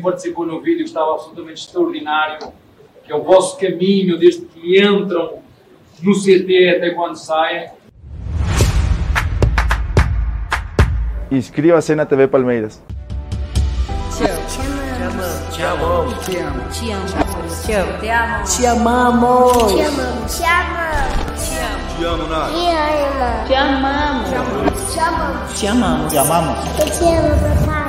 participou no vídeo, que estava absolutamente extraordinário, que é o vosso caminho desde que entram no CT até quando saem. Inscríbase na TV Palmeiras. Te amo. Te amamos. Te amo. Te amo. Te amo. Te amo. Te amamos. Te amamos. Te amamos. Te amo. Te amo, Nath. Te amamos. Te amamos. Te amamos. Te amamos. Te amamos. Eu te amo, papai. Bom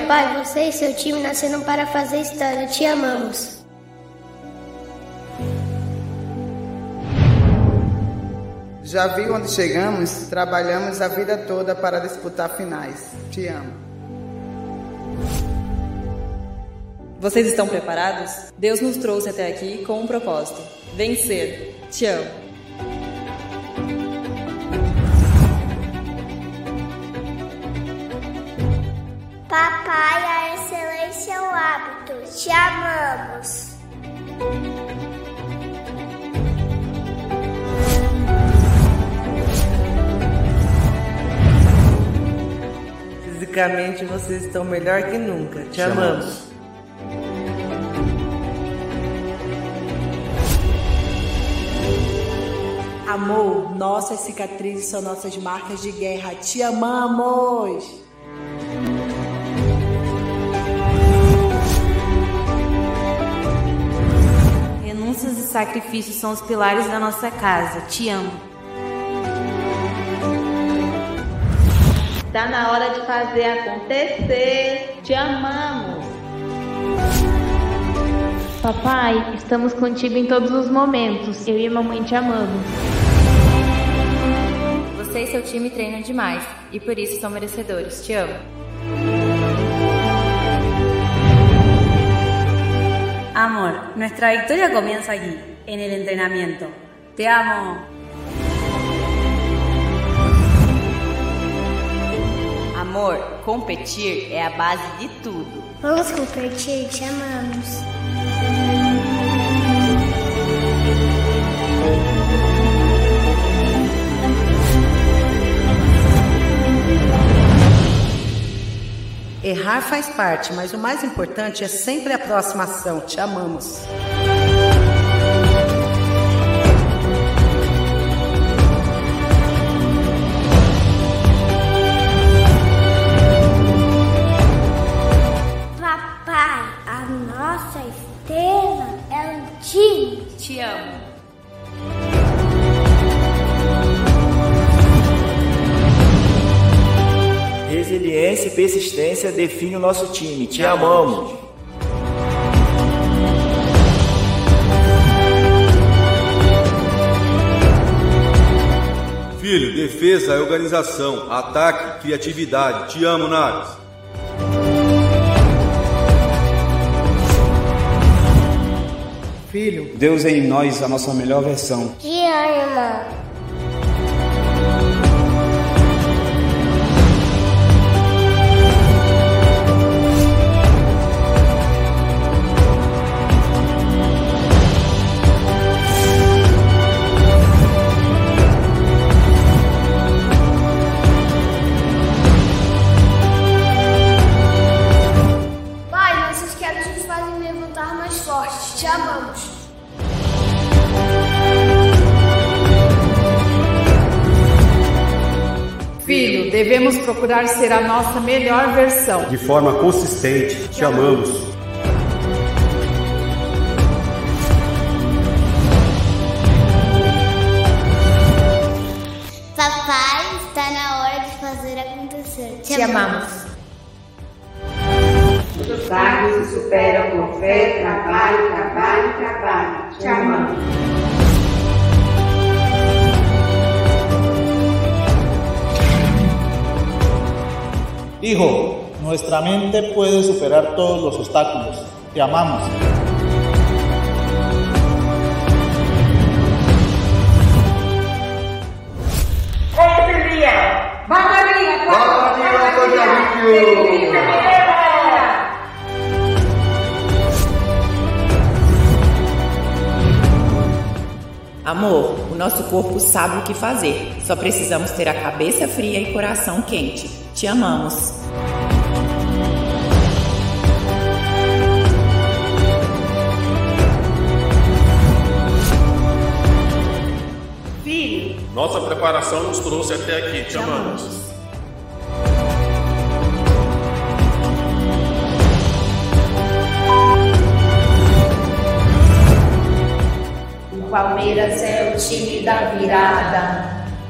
pai. Você e seu time nasceram para fazer história. Te amamos. Já viu onde chegamos? Trabalhamos a vida toda para disputar finais. Te amo. Vocês estão preparados? Deus nos trouxe até aqui com um propósito: vencer. Te amo. Papai, a excelência é o hábito. Te amamos. Fisicamente vocês estão melhor que nunca. Te, amamos. Amor, nossas cicatrizes são nossas marcas de guerra. Te amamos! Renúncias e sacrifícios são os pilares da nossa casa. Te amo. Tá na hora de fazer acontecer. Te amamos. Papai, estamos contigo em todos os momentos. Eu e a mamãe te amamos. Você e seu time treinam demais e por isso são merecedores. Te amo. Amor, nuestra victoria comienza aquí, en el entrenamiento. Te amo. Amor, competir é a base de tudo. Vamos competir. Te amamos. Errar faz parte, mas o mais importante é sempre a aproximação. Te amamos. Papai, a nossa estrela é um time. Te amo. Resiliência e persistência definem o nosso time. Te amamos. Filho, defesa é organização, ataque, criatividade. Te amo, Nath. Filho, Deus é em nós a nossa melhor versão. Te amo. Devemos procurar ser a nossa melhor versão. De forma consistente, te amamos. Papai, está na hora de fazer acontecer. Te amamos. Os obstáculos se superam com fé, trabalho, trabalho, trabalho. Te amamos. Hijo, nuestra mente puede superar todos los obstáculos. Te amamos. Vamos arriba, Vamos arriba, Costa Rica! Amor, o nosso corpo sabe o que fazer. Só precisamos ter a cabeça fria e coração quente. Te amamos. Filho, Nossa preparação nos trouxe até aqui. Te amamos. O Palmeiras é o time da virada.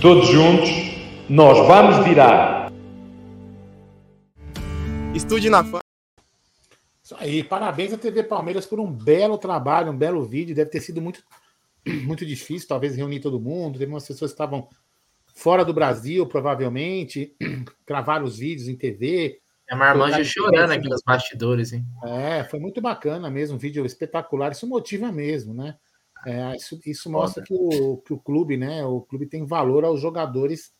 Todos juntos, nós vamos virar. Estude na fã. Isso aí, parabéns à TV Palmeiras por um belo trabalho, um belo vídeo. Deve ter sido muito, muito difícil, talvez, reunir todo mundo. Teve umas pessoas que estavam fora do Brasil, provavelmente, gravaram os vídeos em TV. A Marmanja chorando aqui nos bastidores, hein? É, foi muito bacana mesmo, um vídeo espetacular. Isso motiva mesmo, né? É, isso, isso mostra que o, que o clube, né? O clube tem valor aos jogadores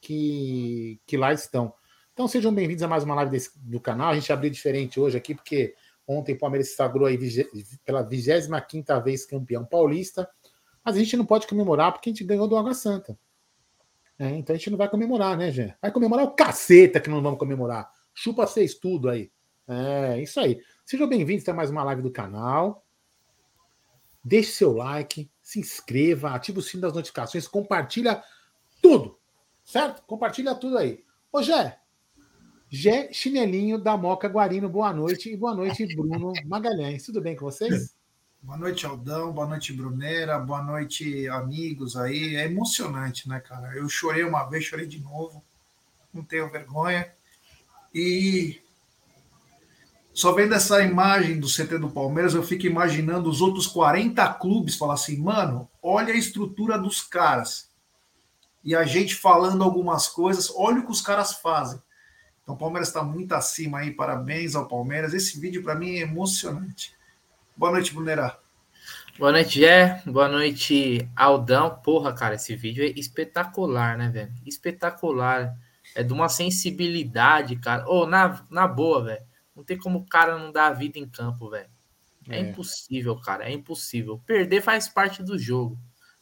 que, que lá estão. Então sejam bem-vindos a mais uma live desse, do canal. A gente abriu diferente hoje aqui, porque ontem o Palmeiras se sagrou aí vige, pela 25 vez campeão paulista. Mas a gente não pode comemorar porque a gente ganhou do Água Santa. É, então a gente não vai comemorar, né, Gê? Vai comemorar o caceta que não vamos comemorar. Chupa vocês tudo aí. É, isso aí. Sejam bem-vindos a mais uma live do canal. Deixe seu like, se inscreva, ative o sino das notificações, compartilha tudo. Certo? Compartilha tudo aí. Ô, Gé, Gé Chinelinho da Moca Guarino, boa noite. E boa noite, Bruno Magalhães. Tudo bem com vocês? Boa noite, Aldão. Boa noite, Brunera. Boa noite, amigos aí. É emocionante, né, cara? Eu chorei uma vez, chorei de novo. Não tenho vergonha. E só vendo essa imagem do CT do Palmeiras, eu fico imaginando os outros 40 clubes falar assim, mano, olha a estrutura dos caras. E a gente falando algumas coisas, olha o que os caras fazem. Então o Palmeiras está muito acima aí, parabéns ao Palmeiras. Esse vídeo para mim é emocionante. Boa noite, Brunera. Boa noite, Jé. Boa noite, Aldão. Porra, cara, esse vídeo é espetacular, né, velho? Espetacular. É de uma sensibilidade, cara. Ô, oh, na, na boa, velho. Não tem como o cara não dar a vida em campo, velho. É, é, impossível, cara. É impossível. Perder faz parte do jogo,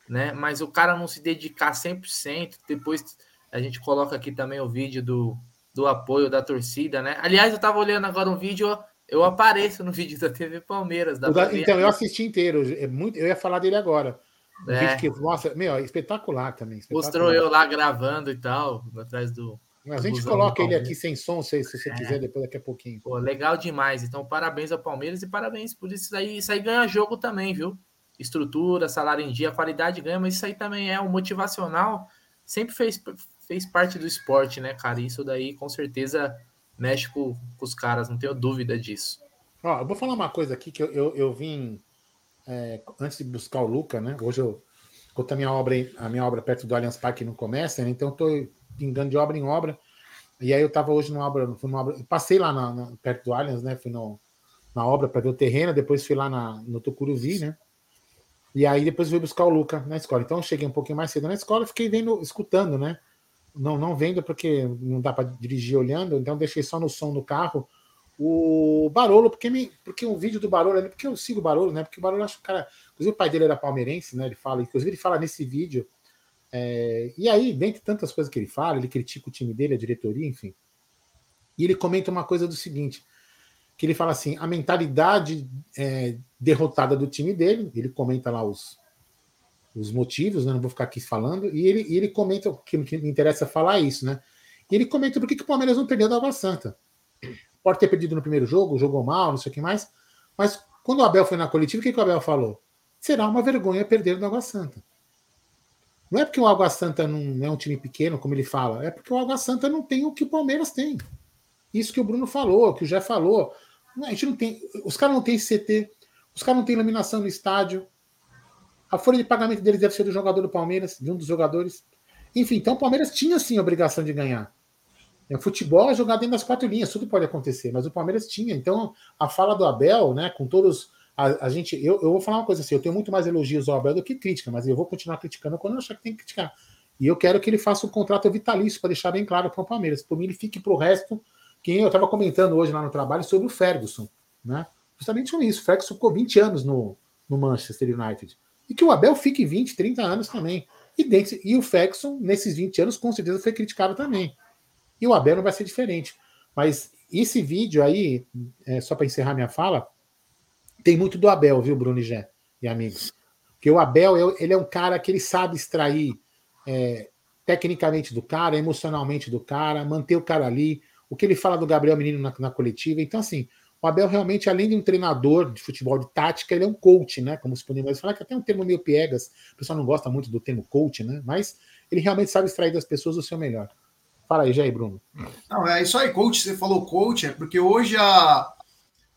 né? Mas o cara não se dedicar 100%. Depois a gente coloca aqui também o vídeo do, do apoio da torcida, né? Aliás, eu tava olhando agora um vídeo, eu apareço no vídeo da TV Palmeiras. Da então, eu assisti inteiro. É muito, eu ia falar dele agora. Um é. vídeo que, nossa, meu, é espetacular também. Espetacular. Mostrou eu lá gravando e tal, atrás do, a gente coloca ele aqui sem som, se, se você é. quiser, depois daqui a pouquinho. Pô, legal demais. Então, parabéns ao Palmeiras e parabéns por isso aí. Isso aí ganha jogo também, viu? Estrutura, salário em dia, qualidade ganha, mas isso aí também é um motivacional. Sempre fez, fez parte do esporte, né, cara? Isso daí com certeza mexe com, com os caras, não tenho dúvida disso. Ó, eu vou falar uma coisa aqui que eu, eu, eu vim é, antes de buscar o Luca, né? Hoje eu conto a minha obra, a minha obra perto do Allianz Parque não começa, né? Então eu tô pingando de obra em obra. E aí eu tava hoje numa obra, numa obra passei lá na, na, perto do Allianz, né? Fui no, na obra para ver o terreno, depois fui lá na, no Tucuruvi, né? E aí depois fui buscar o Luca na escola. Então cheguei um pouquinho mais cedo na escola, fiquei vendo, escutando, né? Não, não vendo porque não dá para dirigir olhando, então deixei só no som do carro o Barolo, porque, me, porque o vídeo do Barolo ali, porque eu sigo o Barolo, né? Porque o Barolo acho que o cara. Inclusive o pai dele era palmeirense, né? Ele fala, inclusive ele fala nesse vídeo é, e aí, dentre tantas coisas que ele fala, ele critica o time dele, a diretoria, enfim. E ele comenta uma coisa do seguinte: que ele fala assim, a mentalidade é, derrotada do time dele, ele comenta lá os, os motivos, né, não vou ficar aqui falando, e ele, e ele comenta, que, que me interessa falar é isso, né? E ele comenta por que, que o Palmeiras não perdeu da Água Santa. Pode ter perdido no primeiro jogo, jogou mal, não sei o que mais, mas Quando o Abel foi na coletiva, o que, que o Abel falou? Será uma vergonha perder do Água Santa. Não é porque o Água Santa não é um time pequeno, como ele fala, é porque o Água Santa não tem o que o Palmeiras tem. Isso que o Bruno falou, que o Jé falou. A gente não tem. Os caras não têm CT, os caras não têm iluminação no estádio. A folha de pagamento deles deve ser do jogador do Palmeiras, de um dos jogadores. Enfim, então o Palmeiras tinha sim a obrigação de ganhar. O futebol é jogar dentro das quatro linhas, tudo pode acontecer, mas o Palmeiras tinha. Então, a fala do Abel, né, com todos. A, a gente, eu, eu vou falar uma coisa assim: eu tenho muito mais elogios ao Abel do que crítica, mas eu vou continuar criticando quando eu achar que tem que criticar. E eu quero que ele faça um contrato vitalício para deixar bem claro para o Palmeiras. Por mim, ele fique para o resto. Quem eu estava comentando hoje lá no trabalho sobre o Ferguson, né? Justamente com isso. O Ferguson ficou 20 anos no, no Manchester United. E que o Abel fique 20, 30 anos também. E, desse, e o Ferguson, nesses 20 anos, com certeza foi criticado também. E o Abel não vai ser diferente. Mas esse vídeo aí, é, só para encerrar minha fala, tem muito do Abel, viu, Bruno e Gé, e amigos? Porque o Abel, ele é um cara que ele sabe extrair é, tecnicamente do cara, emocionalmente do cara, manter o cara ali. O que ele fala do Gabriel Menino na, na coletiva. Então, assim, o Abel realmente, além de um treinador de futebol de tática, ele é um coach, né? Como se podemos falar, que até um termo meio piegas, o pessoal não gosta muito do termo coach, né? Mas ele realmente sabe extrair das pessoas o seu melhor. Fala aí, Jair Bruno. Não, é isso aí, coach. Você falou coach, é porque hoje a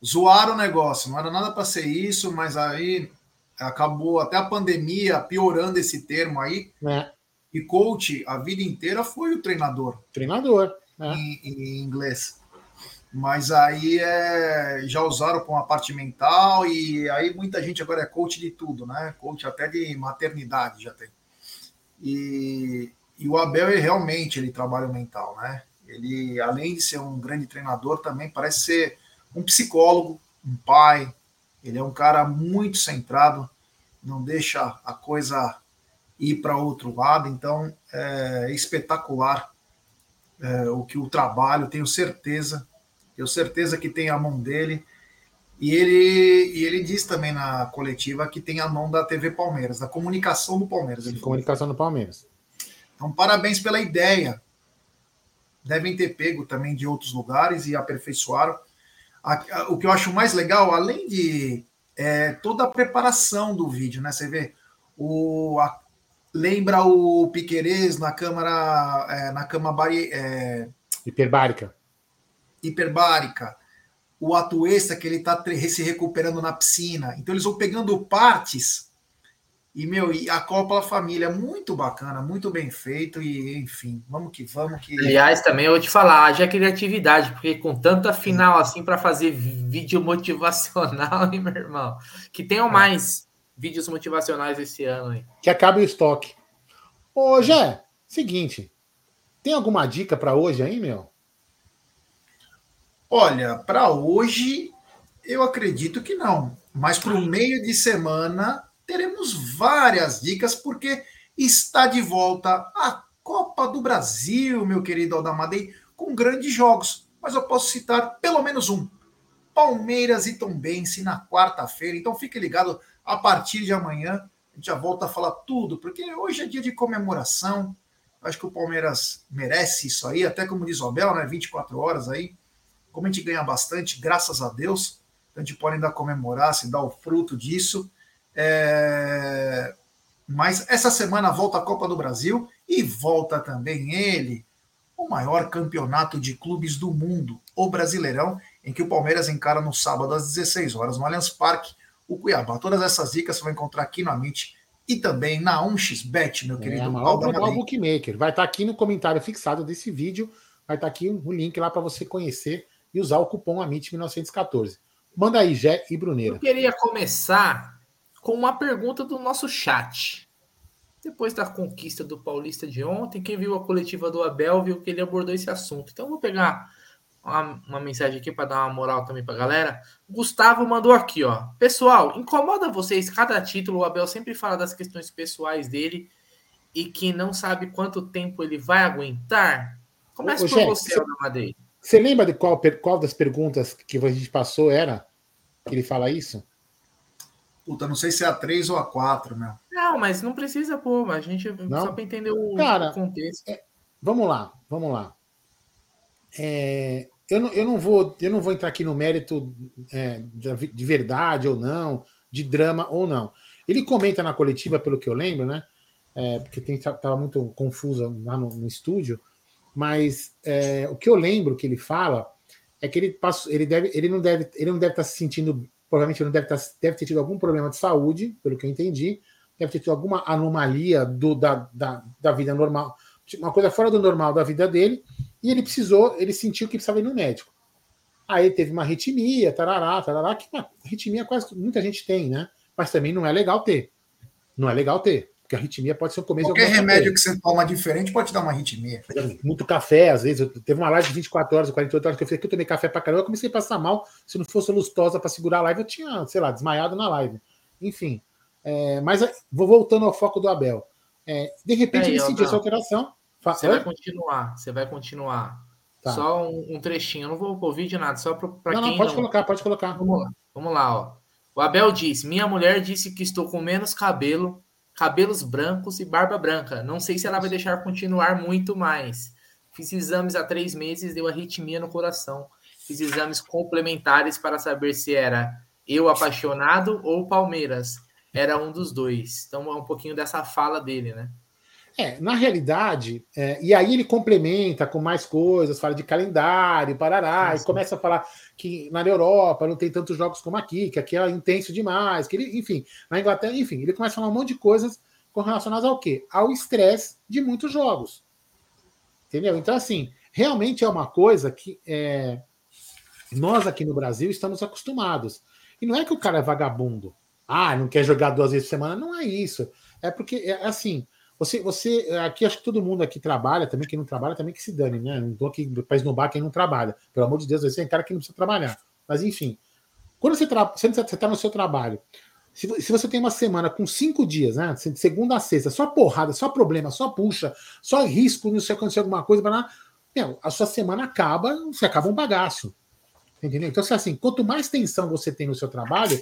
zoaram o negócio, não era nada para ser isso, mas aí acabou até a pandemia piorando esse termo aí. É. E coach a vida inteira foi o treinador. Treinador. É. Em, em, inglês. Mas aí é, já usaram com a parte mental e aí muita gente agora é coach de tudo, né? Coach até de maternidade já tem. E, e o Abel, ele, realmente, ele trabalha o mental, né? Ele, além de ser um grande treinador, também parece ser um psicólogo, um pai. Ele é um cara muito centrado, não deixa a coisa ir para outro lado. Então, é espetacular é, o que o trabalho, tenho certeza, tenho certeza que tem a mão dele. E ele, e ele diz também na coletiva que tem a mão da TV Palmeiras, da comunicação do Palmeiras. Comunicação do Palmeiras. Então, parabéns pela ideia. Devem ter pego também de outros lugares e aperfeiçoaram. O que eu acho mais legal, além de é, toda a preparação do vídeo, né? Você vê o a, lembra o Piquerez na câmara é, na cama bari, é, hiperbárica. Hiperbárica. O Atuesta que ele está se recuperando na piscina. Então eles vão pegando partes e, meu, e a Copa Família, muito bacana, muito bem feito, e enfim, vamos que vamos. Que... Aliás, também eu vou te falar, haja criatividade, porque com tanta final assim para fazer vídeo motivacional, hein, meu irmão? Que tenham é. mais vídeos motivacionais esse ano aí. Que acabe o estoque. Ô, Jé, seguinte, tem alguma dica para hoje aí, meu? Olha, para hoje eu acredito que não, mas para o meio de semana teremos várias dicas, porque está de volta a Copa do Brasil, meu querido Aldamadei, com grandes jogos. Mas eu posso citar pelo menos um. Palmeiras e Tombense na quarta-feira. Então fique ligado a partir de amanhã. A gente já volta a falar tudo, porque hoje é dia de comemoração. Acho que o Palmeiras merece isso aí, até como diz o Abel, né? 24 horas aí. Como a gente ganha bastante, graças a Deus, a gente pode ainda comemorar, se dar o fruto disso. É... Mas essa semana volta a Copa do Brasil e volta também ele, o maior campeonato de clubes do mundo, o Brasileirão, em que o Palmeiras encara no sábado às 16 horas no Allianz Parque, o Cuiabá. Todas essas dicas você vai encontrar aqui no Amit e também na 1xBet, meu é, querido. É, maior global bookmaker. Vai estar aqui no comentário fixado desse vídeo, vai estar aqui o link lá para você conhecer e usar o cupom AMIT1914. Manda aí, Jé e Bruneira. Eu queria começar com uma pergunta do nosso chat. Depois da conquista do Paulista de ontem, quem viu a coletiva do Abel viu que ele abordou esse assunto. Então, vou pegar uma, uma mensagem aqui para dar uma moral também para a galera. Gustavo mandou aqui, ó. Pessoal, incomoda vocês cada título? O Abel sempre fala das questões pessoais dele e que não sabe quanto tempo ele vai aguentar? Começa por você, Madeira. Você lembra de qual, qual das perguntas que a gente passou era que ele fala isso? Puta, não sei se é a 3 ou a 4, meu. Não, mas não precisa pô, a gente não? só para entender o, Cara, contexto. É, vamos lá, vamos lá. É, eu não, eu não, vou, eu não vou entrar aqui no mérito é, de, de verdade ou não, de drama ou não. Ele comenta na coletiva, pelo que eu lembro, né? É, porque estava muito confusa lá no, no estúdio, mas é, o que eu lembro que ele fala é que ele passou, ele deve, ele não deve, ele não deve estar tá se sentindo, provavelmente não deve, tá, deve ter tido algum problema de saúde, pelo que eu entendi, deve ter tido alguma anomalia do, da, da, da vida normal, uma coisa fora do normal da vida dele, e ele precisou, ele sentiu que precisava ir no médico. Aí teve uma arritmia, tarará, tarará, que uma arritmia quase muita gente tem, né? Mas também não é legal ter. Não é legal ter. Porque a arritmia pode ser o começo Qualquer remédio que você toma diferente pode dar uma arritmia. Muito café, às vezes. Eu, teve uma live de 24 horas, 48 horas que eu fiz que eu tomei café pra caramba. Eu comecei a passar mal. Se não fosse lustosa para segurar a live, eu tinha, sei lá, desmaiado na live. Enfim. É, mas é, vou voltando ao foco do Abel. É, de repente, ele sentiu essa alteração. Você vai continuar, você vai continuar. Tá. Só um, um, trechinho. Eu não vou ouvir de nada, só para quem. Não, pode não... colocar, pode colocar. Vamos lá, vamos lá, ó. O Abel diz: Minha mulher disse que estou com menos cabelo cabelos brancos e barba branca. Não sei se ela vai deixar continuar muito mais. Fiz exames há três meses, deu arritmia no coração. Fiz exames complementares para saber se era eu apaixonado ou Palmeiras. Era um dos dois. Então é um pouquinho dessa fala dele, né? É, na realidade, é, e aí ele complementa com mais coisas, fala de calendário, parará, Nossa. e começa a falar que na Europa não tem tantos jogos como aqui, que aqui é intenso demais, que ele, enfim, na Inglaterra, enfim, ele começa a falar um monte de coisas relacionadas ao quê? Ao estresse de muitos jogos. Entendeu? Então, assim, realmente é uma coisa que é, nós aqui no Brasil estamos acostumados. E não é que o cara é vagabundo. Ah, não quer jogar duas vezes por semana. Não é isso. É porque, é assim, você, você, aqui acho que todo mundo aqui trabalha, também quem não trabalha também que se dane, né? Não estou aqui para esnobar quem não trabalha. Pelo amor de Deus, você é cara que não precisa trabalhar. Mas enfim, quando você está no seu trabalho, se, se, você tem uma semana com cinco dias, né? Segunda a sexta, só porrada, só problema, só puxa, só risco, não sei acontecer alguma coisa, para meu, a sua semana acaba, você acaba um bagaço. Entendeu? Então, assim, quanto mais tensão você tem no seu trabalho,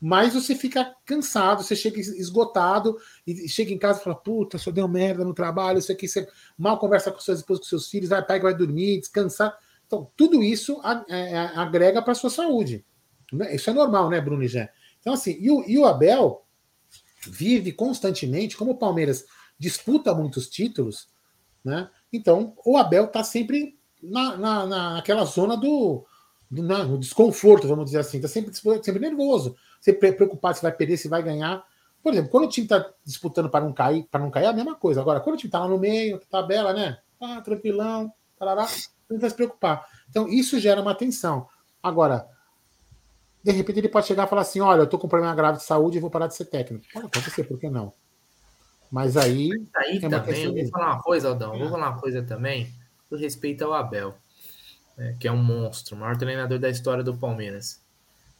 mas você fica cansado, você chega esgotado e chega em casa e fala: Puta, só deu merda no trabalho, isso aqui, você mal conversa com suas esposas, com seus filhos, vai pega, vai dormir, descansar. Então, tudo isso é, é, agrega para a sua saúde. Né? Isso é normal, né, Bruno e Jé? Então, assim, e o, e o Abel vive constantemente, como o Palmeiras disputa muitos títulos, né? Então, o Abel está sempre na, na, naquela zona do, do no desconforto, vamos dizer assim, está sempre, sempre nervoso você preocupado se vai perder, se vai ganhar. Por exemplo, quando o time está disputando para não cair, para não cair, é a mesma coisa. Agora, quando o time está lá no meio, tabela, né? Ah, tranquilão, tarará, não vai se preocupar. Então, isso gera uma tensão. Agora, de repente ele pode chegar e falar assim: olha, eu estou com problema grave de saúde e vou parar de ser técnico. Pode acontecer, por que não? Mas aí. Mas aí é também, eu vou falar uma coisa, Aldão, é. vou falar uma coisa também, do respeito ao Abel, né, que é um monstro, o maior treinador da história do Palmeiras.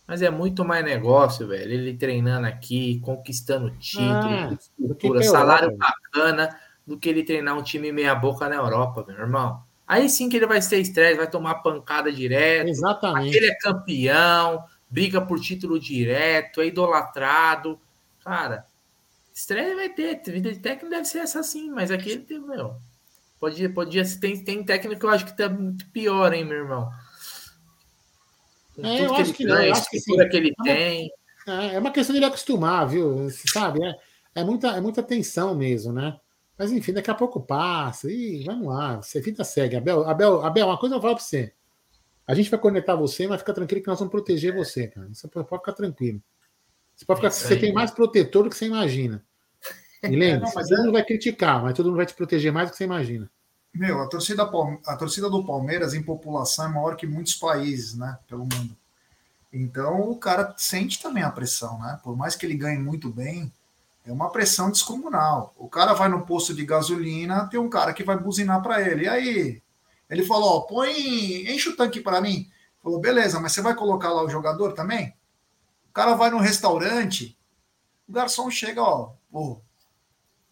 Mas é muito mais negócio, velho. Ele treinando aqui, conquistando título, ah, estrutura, salário bacana, do que ele treinar um time meia-boca na Europa, meu irmão. Aí sim que ele vai ser estresse, vai tomar pancada direto. Exatamente. Ele é campeão, briga por título direto, é idolatrado. Cara, estresse vai ter. Vida de técnico deve ser essa sim, mas aqui ele tem, meu. Podia, podia, tem, tem técnico que eu acho que tá muito pior, hein, meu irmão. É, eu acho que, não, eu acho que sim. que ele é tem. Uma, é, é uma questão de ele acostumar, viu? Sabe? É, é, muita, é muita tensão mesmo, né? Mas enfim, daqui a pouco passa e vamos lá. Você vida segue. Abel, Abel, Abel, uma coisa eu falar pra você. A gente vai conectar você, mas fica tranquilo que nós vamos proteger você, cara. Você pode ficar tranquilo. Você pode ficar, você tem mais protetor do que você imagina. E lembre, todo mundo vai criticar, mas todo mundo vai te proteger mais do que você imagina. Meu, a torcida, a torcida do Palmeiras em população é maior que muitos países, né? Pelo mundo. Então o cara sente também a pressão, né? Por mais que ele ganhe muito bem, é uma pressão descomunal. O cara vai no posto de gasolina, tem um cara que vai buzinar para ele. E aí? Ele falou: ó, põe, enche o tanque para mim. Falou: beleza, mas você vai colocar lá o jogador também? O cara vai no restaurante, o garçom chega, ó, pô,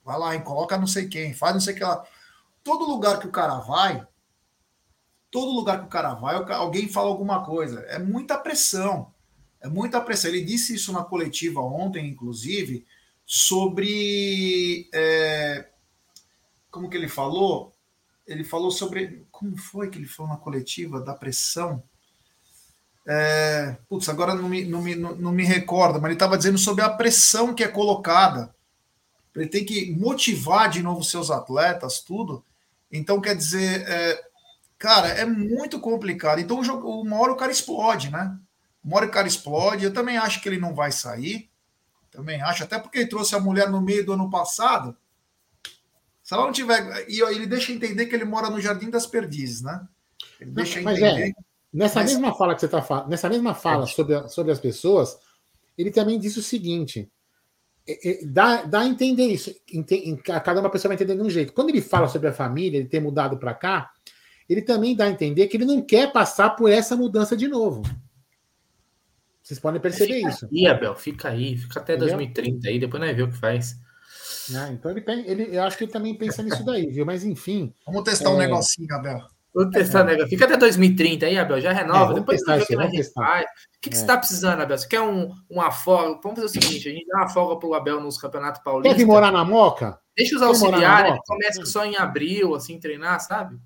vai lá, hein, coloca não sei quem, faz não sei o que lá todo lugar que o cara vai, todo lugar que o cara vai, alguém fala alguma coisa. É muita pressão. É muita pressão. Ele disse isso na coletiva ontem, inclusive, sobre. É, como que ele falou? ele falou sobre. Como foi que ele falou na coletiva da pressão? É, putz, agora não me, não, me, não, não me recordo, mas ele estava dizendo sobre a pressão que é colocada. Ele tem que motivar de novo seus atletas, tudo. Então, quer dizer, é, cara, é muito complicado. Então, o jogo, uma hora o cara explode, né? Uma hora o cara explode. Eu também acho que ele não vai sair. Também acho, até porque ele trouxe a mulher no meio do ano passado. Se ela não tiver. E ele deixa entender que ele mora no Jardim das Perdizes, né? Ele deixa Mas entender. É, nessa mas... mesma fala que você está falando, nessa mesma fala é. sobre, sobre as pessoas, ele também disse o seguinte: é, é, dá, dá a entender isso. Cada uma pessoa vai entender de um jeito. Quando ele fala sobre a família, ele ter mudado para cá, ele também dá a entender que ele não quer passar por essa mudança de novo. Vocês podem perceber fica isso. Aí, Abel, fica aí, fica até Entendeu? 2030 aí, depois nós ver o que faz. Ah, então ele, ele, eu acho que ele também pensa nisso daí, viu? Mas enfim. Vamos testar é... um negocinho, Abel. Vamos testar, é. né? Fica até 2030 aí, Abel. Já renova. É, Depois testar isso, vamos testar. O que, que é. você está precisando, Abel? Você quer um, uma folga? Vamos fazer o seguinte: a gente dá uma folga pro Abel nos campeonatos paulistas. Quer vir morar na Moca? Deixa os auxiliares, começa só em abril, assim, treinar, sabe?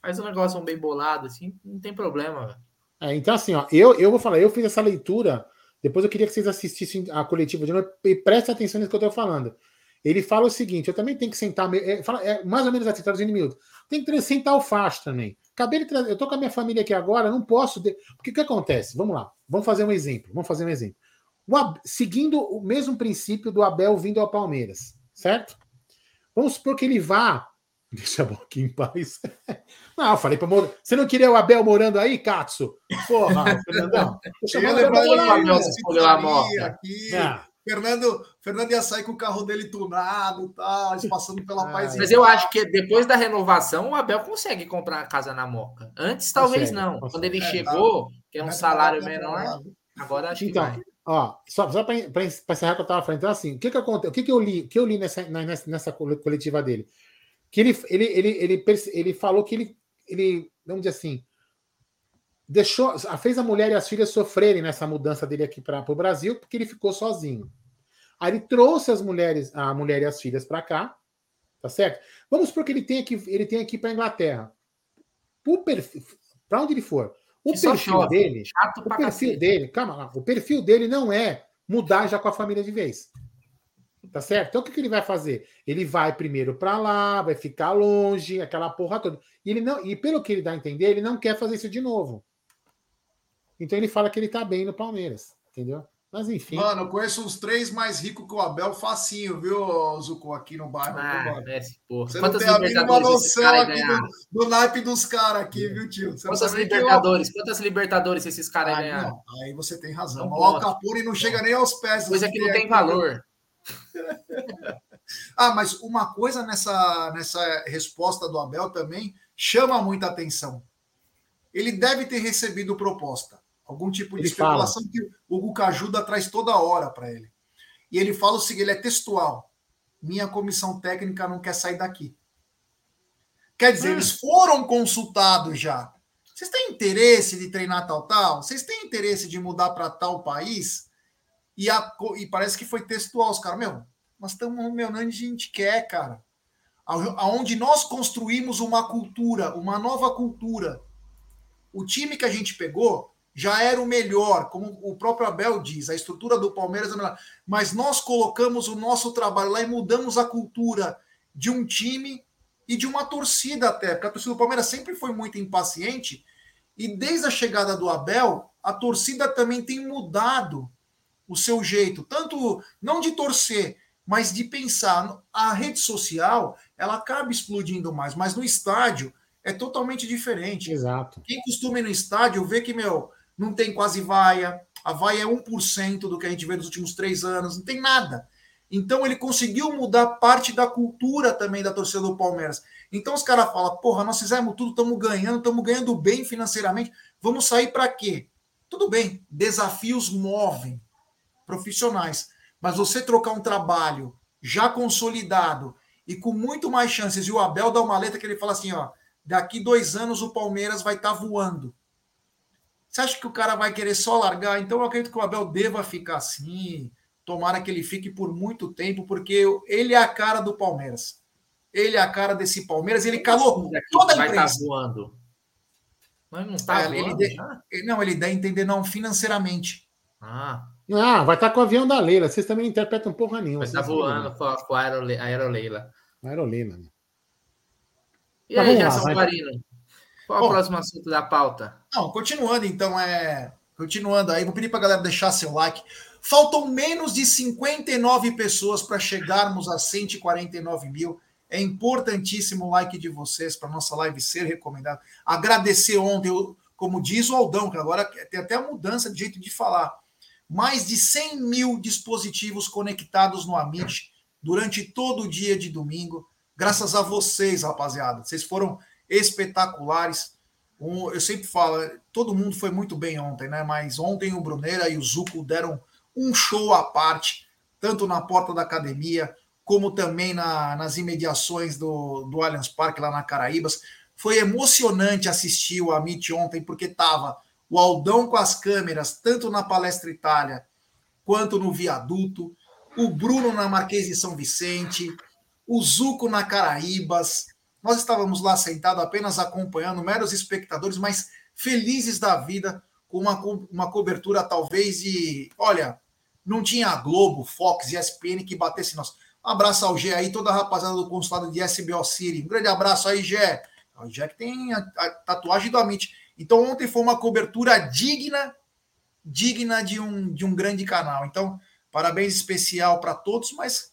Faz um negócio bem bolado, assim, não tem problema, velho. É, então, assim, ó, eu, eu vou falar, eu fiz essa leitura, depois eu queria que vocês assistissem a coletiva de novo e prestem atenção nisso que eu estou falando. Ele fala o seguinte: eu também tenho que sentar, é, fala, é, mais ou menos assim, traduzindo em minuto. Tem que sentar o facho também. Acabei de eu tô com a minha família aqui agora, não posso. De... Porque o que acontece? Vamos lá, vamos fazer um exemplo. Vamos fazer um exemplo. Ab... Seguindo o mesmo princípio do Abel vindo ao Palmeiras, certo? Vamos supor que ele vá. Deixa a boquinha em paz. Não, eu falei para Mor... Você não queria o Abel morando aí, Katsu? Porra, Fernandão. Deixa eu levar o Abel aqui. Ah. Fernando, Fernando ia sair com o carro dele tunado tal, passando pela ah, paz. Mas eu acho que depois da renovação, o Abel consegue comprar a casa na Moca. Antes, talvez consegue, não. Consegue. Quando ele é, chegou, tá. que é um salário menor, agora acho então, que vai. Ó, só, só para encerrar o que eu estava falando, então, assim, o que, que, o que, que eu li, que eu li nessa, nessa, nessa coletiva dele? Que ele, ele, ele, ele, ele falou que ele, ele, vamos dizer assim, deixou, fez a mulher e as filhas sofrerem nessa mudança dele aqui para o Brasil, porque ele ficou sozinho. Aí ele trouxe as mulheres, a mulher e as filhas para cá, tá certo? Vamos supor que ele tenha que ele tenha que ir para Inglaterra. Para onde ele for. O que perfil dele, o perfil cacete. dele, calma lá, o perfil dele não é mudar já com a família de vez. Tá certo? Então o que, que ele vai fazer? Ele vai primeiro para lá, vai ficar longe, aquela porra toda. E ele não, e pelo que ele dá a entender, ele não quer fazer isso de novo. Então ele fala que ele tá bem no Palmeiras, entendeu? Mas enfim. Mano, eu conheço uns três mais ricos que o Abel facinho, viu, Zuko, aqui no bairro. Ah, esse, porra. Você Quantas não tem a mínima noção aqui do, do naipe dos caras aqui, viu, tio? Você quantas Libertadores? Eu... Quantas Libertadores esses caras ah, ganharam? Não, aí você tem razão. Não o Alcapone não chega nem aos pés. Coisa que não tem valor. ah, mas uma coisa nessa, nessa resposta do Abel também chama muita atenção. Ele deve ter recebido proposta algum tipo de especulação que o Hugo ajuda traz toda hora para ele. E ele fala o seguinte: ele é textual. Minha comissão técnica não quer sair daqui. Quer dizer, hum. eles foram consultados já. Vocês têm interesse de treinar tal, tal? Vocês têm interesse de mudar para tal país? E, a, e parece que foi textual. Os caras, meu, nós estamos, meu, onde a gente quer, cara. Aonde nós construímos uma cultura, uma nova cultura. O time que a gente pegou já era o melhor, como o próprio Abel diz, a estrutura do Palmeiras é melhor. Mas nós colocamos o nosso trabalho lá e mudamos a cultura de um time e de uma torcida até, porque a torcida do Palmeiras sempre foi muito impaciente e desde a chegada do Abel, a torcida também tem mudado o seu jeito, tanto não de torcer, mas de pensar. A rede social, ela acaba explodindo mais, mas no estádio é totalmente diferente. Exato. Quem costuma ir no estádio vê que, meu, não tem quase vaia, a vaia é 1% do que a gente vê nos últimos três anos, não tem nada. Então ele conseguiu mudar parte da cultura também da torcida do Palmeiras. Então os caras falam, porra, nós fizemos tudo, estamos ganhando, estamos ganhando bem financeiramente, vamos sair para quê? Tudo bem, desafios movem profissionais, mas você trocar um trabalho já consolidado e com muito mais chances, e o Abel dá uma letra que ele fala assim, ó, daqui dois anos o Palmeiras vai estar tá voando. Você acha que o cara vai querer só largar? Então eu acredito que o Abel deva ficar assim. Tomara que ele fique por muito tempo, porque ele é a cara do Palmeiras. Ele é a cara desse Palmeiras, ele calou toda a Vai estar imprensa. voando. Mas não tá É, ele voando dê- já? não, ele dá a entender não financeiramente. Ah, Ah, vai estar com o avião da Leila. Vocês também não interpretam porra nenhuma. vai estar voando com a, com a aerole- aeroleila. Aeroleila. né? E aí, lá, Gerson. Marino? Qual Bom. o próximo assunto da pauta? Não, continuando então, é. Continuando aí, vou pedir pra galera deixar seu like. Faltam menos de 59 pessoas para chegarmos a 149 mil. É importantíssimo o like de vocês para nossa live ser recomendada. Agradecer ontem, como diz o Aldão, que agora tem até a mudança de jeito de falar. Mais de 100 mil dispositivos conectados no Amit durante todo o dia de domingo. Graças a vocês, rapaziada. Vocês foram espetaculares. Eu sempre falo, todo mundo foi muito bem ontem, né? Mas ontem o Brunera e o Zuco deram um show à parte, tanto na porta da academia, como também na- nas imediações do, do Allianz Parque, lá na Caraíbas. Foi emocionante assistir o Amit ontem, porque tava o Aldão com as câmeras, tanto na Palestra Itália quanto no viaduto, o Bruno na Marquês de São Vicente, o Zuco na Caraíbas. Nós estávamos lá sentados apenas acompanhando, meros espectadores, mas felizes da vida, com uma, uma cobertura talvez de. Olha, não tinha Globo, Fox e ESPN que batesse nós. Um abraço ao Gé aí, toda a rapaziada do consulado de SBO City. Um grande abraço aí, Gé. O Gé que tem a, a tatuagem do Amit. Então, ontem foi uma cobertura digna, digna de um, de um grande canal. Então, parabéns especial para todos, mas,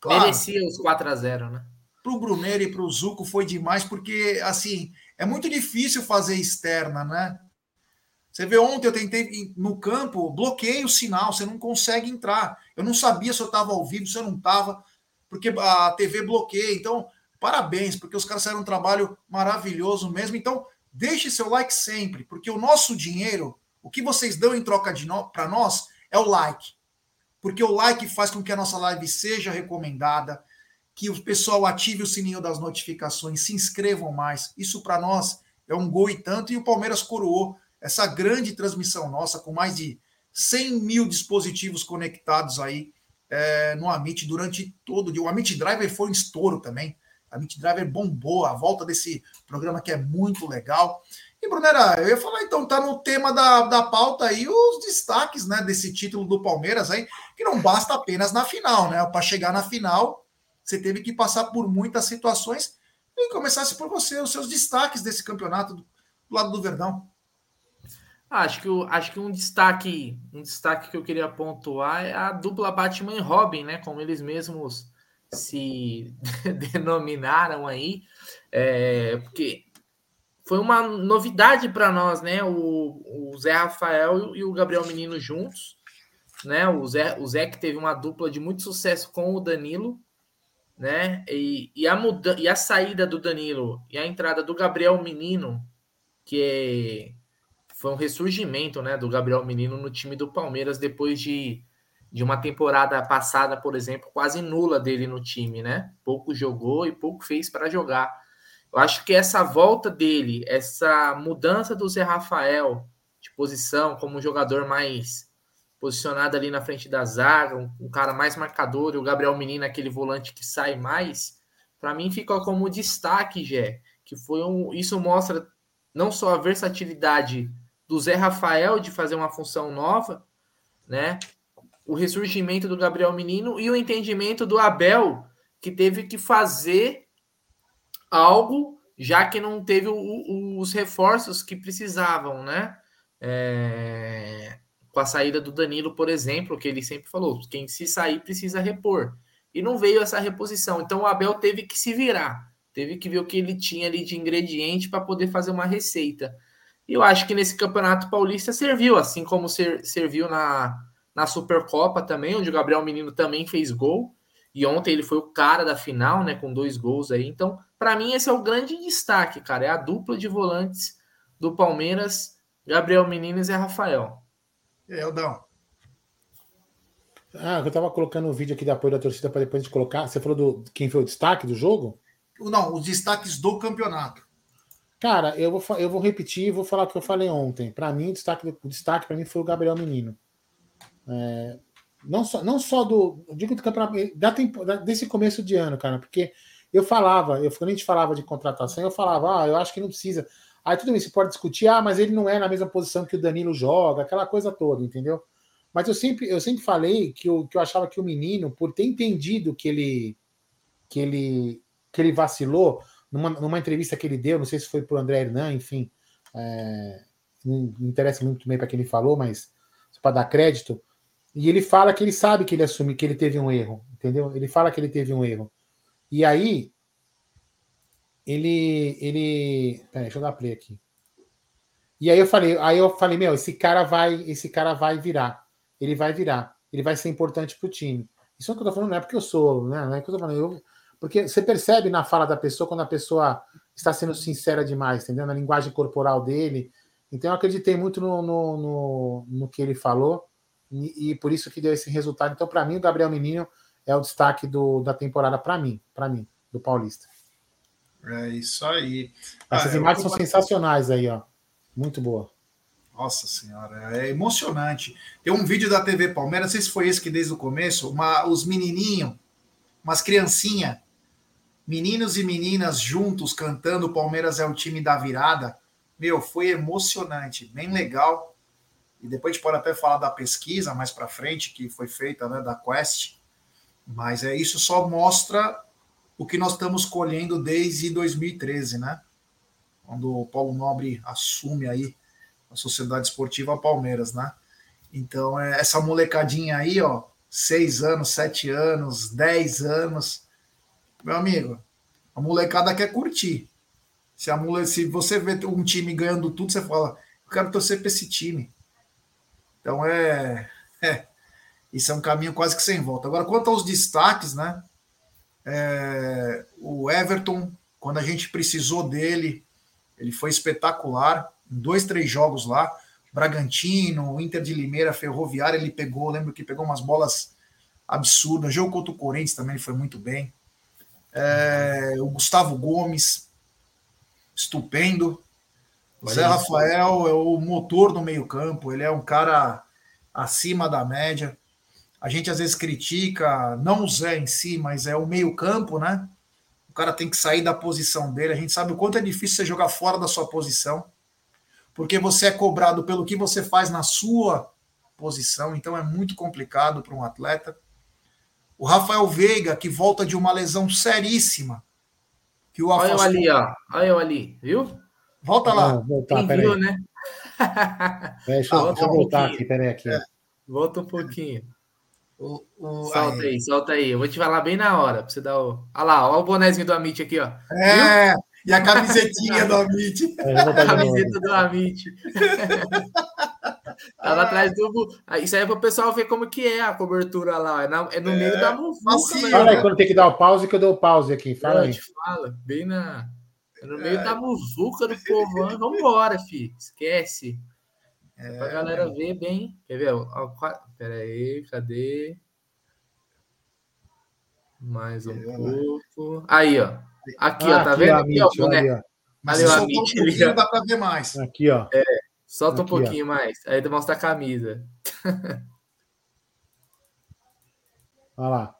claro, Merecia os 4 a 0 né? Para o Brunero e para o Zuco foi demais, porque, assim, é muito difícil fazer externa, né? Você vê, ontem eu tentei no campo, bloqueei o sinal, você não consegue entrar. Eu não sabia se eu estava ao vivo, se eu não estava, porque a TV bloqueia. Então, parabéns, porque os caras fizeram um trabalho maravilhoso mesmo. Então, deixe seu like sempre, porque o nosso dinheiro, o que vocês dão em troca de no, para nós, é o like. Porque o like faz com que a nossa live seja recomendada, que o pessoal ative o sininho das notificações, se inscrevam mais. Isso para nós é um gol e tanto. E o Palmeiras coroou essa grande transmissão nossa, com mais de 100 mil dispositivos conectados aí é, no Amit durante todo o dia. O Amit Driver foi um estouro também. A Amit Driver bombou a volta desse programa que é muito legal. E, Brunera, eu ia falar, então, tá no tema da, da pauta aí os destaques né, desse título do Palmeiras aí, que não basta apenas na final, né? Para chegar na final, você teve que passar por muitas situações e começasse por você, os seus destaques desse campeonato do, do lado do Verdão. Ah, Acho que, acho que um destaque, um destaque que eu queria pontuar é a dupla Batman e Robin, né? Como eles mesmos se denominaram aí, é, porque foi uma novidade para nós, né? O, o Zé Rafael e o Gabriel Menino juntos, né? O Zé, o Zé que teve uma dupla de muito sucesso com o Danilo, né? E, e, a, muda e a saída do Danilo e a entrada do Gabriel Menino, que é foi um ressurgimento né, do Gabriel Menino no time do Palmeiras depois de, de uma temporada passada, por exemplo, quase nula dele no time, né? Pouco jogou e pouco fez para jogar. Eu acho que essa volta dele, essa mudança do Zé Rafael de posição como um jogador mais posicionado ali na frente da zaga, um, um cara mais marcador, e o Gabriel Menino, aquele volante que sai mais, para mim fica como destaque, Jé, que foi um. Isso mostra não só a versatilidade do Zé Rafael de fazer uma função nova, né? O ressurgimento do Gabriel Menino e o entendimento do Abel, que teve que fazer algo, já que não teve o, o, os reforços que precisavam, né? É... Com a saída do Danilo, por exemplo, que ele sempre falou: quem se sair precisa repor. E não veio essa reposição. Então o Abel teve que se virar, teve que ver o que ele tinha ali de ingrediente para poder fazer uma receita. E eu acho que nesse Campeonato Paulista serviu, assim como ser, serviu na, na Supercopa também, onde o Gabriel Menino também fez gol. E ontem ele foi o cara da final, né, com dois gols aí. Então, para mim, esse é o grande destaque, cara. É a dupla de volantes do Palmeiras, Gabriel Menino e Zé Rafael. É, Eldão. Ah, eu tava colocando o vídeo aqui da apoio da torcida para depois de colocar. Você falou do quem foi o destaque do jogo? Não, os destaques do campeonato. Cara, eu vou, eu vou repetir e vou falar o que eu falei ontem. Para mim, o destaque, o destaque para mim foi o Gabriel Menino. É, não, só, não só do. Digo do campeonato. Da tempo, desse começo de ano, cara, porque eu falava, eu, quando a gente falava de contratação, eu falava, ah, eu acho que não precisa. Aí tudo bem, você pode discutir, ah, mas ele não é na mesma posição que o Danilo joga, aquela coisa toda, entendeu? Mas eu sempre, eu sempre falei que eu, que eu achava que o menino, por ter entendido que ele que ele que ele vacilou numa, numa entrevista que ele deu, não sei se foi para o André Hernan, enfim, é, não interessa muito bem para quem ele falou, mas para dar crédito. E ele fala que ele sabe que ele assume que ele teve um erro, entendeu? Ele fala que ele teve um erro. E aí ele ele, peraí, deixa eu dar play aqui. E aí eu falei, aí eu falei, meu, esse cara vai, esse cara vai virar. Ele vai virar. Ele vai ser importante para o time. Isso é o que eu tô falando, não é porque eu sou, né? Não é que eu tô falando, eu, porque você percebe na fala da pessoa quando a pessoa está sendo sincera demais, entendeu? Na linguagem corporal dele. Então eu acreditei muito no, no, no, no que ele falou e, e, por isso que deu esse resultado. Então, para mim, o Gabriel Menino é o destaque do, da temporada para mim, para mim, do Paulista. É isso aí. Essas ah, imagens são sensacionais aí, ó. Muito boa. Nossa senhora, é emocionante. Tem um vídeo da TV Palmeiras, não sei se foi esse que desde o começo, uma, os menininhos, umas criancinhas, meninos e meninas juntos cantando Palmeiras é o time da virada. Meu, foi emocionante, bem legal. E depois a gente pode até falar da pesquisa mais para frente que foi feita, né, da Quest. Mas é isso só mostra o que nós estamos colhendo desde 2013, né? Quando o Paulo Nobre assume aí a Sociedade Esportiva Palmeiras, né? Então, é, essa molecadinha aí, ó, seis anos, sete anos, dez anos, meu amigo, a molecada quer curtir. Se, a mole... Se você vê um time ganhando tudo, você fala, eu quero torcer para esse time. Então é, é, Isso é um caminho quase que sem volta. Agora, quanto aos destaques, né? É, o Everton, quando a gente precisou dele, ele foi espetacular dois, três jogos lá. Bragantino, Inter de Limeira, Ferroviária, ele pegou, lembro que pegou umas bolas absurdas. Jogo contra o Corinthians também foi muito bem. É, o Gustavo Gomes, estupendo. O Zé Rafael é o motor do meio-campo, ele é um cara acima da média. A gente às vezes critica, não o Zé em si, mas é o meio-campo, né? O cara tem que sair da posição dele. A gente sabe o quanto é difícil você jogar fora da sua posição porque você é cobrado pelo que você faz na sua posição, então é muito complicado para um atleta. O Rafael Veiga, que volta de uma lesão seríssima. Que o afastou... Olha eu ali, ó. Olha eu ali, viu? Volta lá. Não, voltar, Quem viu, né? Deixa, eu, deixa eu voltar aqui, peraí aqui. É. Volta um pouquinho. O, o, solta aí. aí, solta aí. Eu vou te falar bem na hora, pra você dar o. Olha lá, olha o bonézinho do Amit aqui, ó. É, viu? E a camisetinha do Amit. É, a camiseta do Amit. Tava atrás do. Isso aí é para o pessoal ver como que é a cobertura lá. É, na, é no é, meio da muvuca. Fala aí quando tem que dar o pause, que eu dou o pause aqui. Fala aí. Fala, bem na. É no meio é. da muvuca do povão. Vambora, fi. Esquece. É, é pra galera ver bem. Quer ver? Pera aí, cadê? Mais um pouco. Aí, ó. Aqui, ah, ó, tá aqui, vendo? Aqui, ó, ó, né? Mas Valeu, um pouquinho, dá para ver mais. Aqui, ó. É, solta aqui, um pouquinho ó. mais. Aí tu mostra a camisa. Olha lá.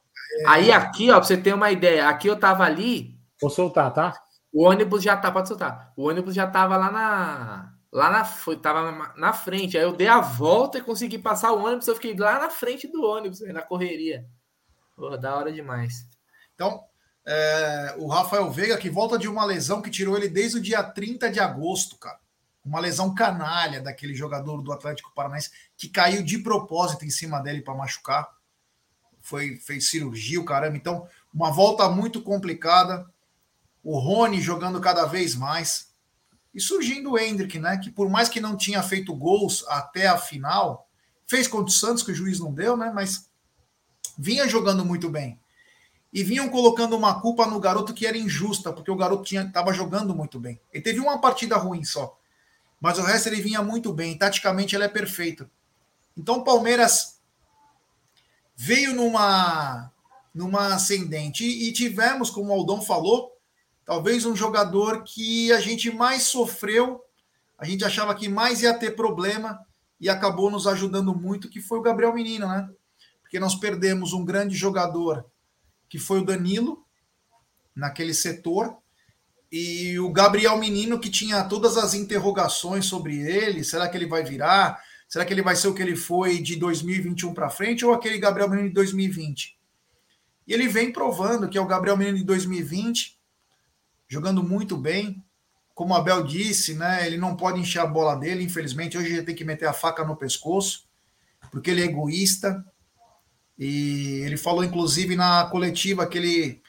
Aí aqui, ó, pra você ter uma ideia, aqui eu tava ali. Vou soltar, tá? O ônibus já tá, pode soltar. O ônibus já tava lá na. Lá na. Foi, tava na, na frente. Aí eu dei a volta e consegui passar o ônibus. Eu fiquei lá na frente do ônibus, na correria. Porra, da hora demais. Então, é, o Rafael Veiga, que volta de uma lesão que tirou ele desde o dia 30 de agosto, cara. Uma lesão canalha daquele jogador do Atlético Paranaense que caiu de propósito em cima dele para machucar. Foi, fez cirurgia, o caramba. Então, uma volta muito complicada. O Rony jogando cada vez mais. E surgindo o Hendrick, né? Que por mais que não tinha feito gols até a final, fez contra o Santos, que o juiz não deu, né? Mas vinha jogando muito bem e vinham colocando uma culpa no garoto que era injusta, porque o garoto estava jogando muito bem. Ele teve uma partida ruim só, mas o resto ele vinha muito bem. Taticamente ele é perfeito. Então o Palmeiras veio numa numa ascendente e, e tivemos, como o Aldão falou, talvez um jogador que a gente mais sofreu, a gente achava que mais ia ter problema e acabou nos ajudando muito, que foi o Gabriel Menino, né? Porque nós perdemos um grande jogador que foi o Danilo, naquele setor. E o Gabriel Menino, que tinha todas as interrogações sobre ele: será que ele vai virar? Será que ele vai ser o que ele foi de 2021 para frente ou aquele Gabriel Menino de 2020? E ele vem provando que é o Gabriel Menino de 2020, jogando muito bem. Como o Abel disse, né, ele não pode encher a bola dele, infelizmente. Hoje ele tem que meter a faca no pescoço, porque ele é egoísta. E ele falou, inclusive, na coletiva que ele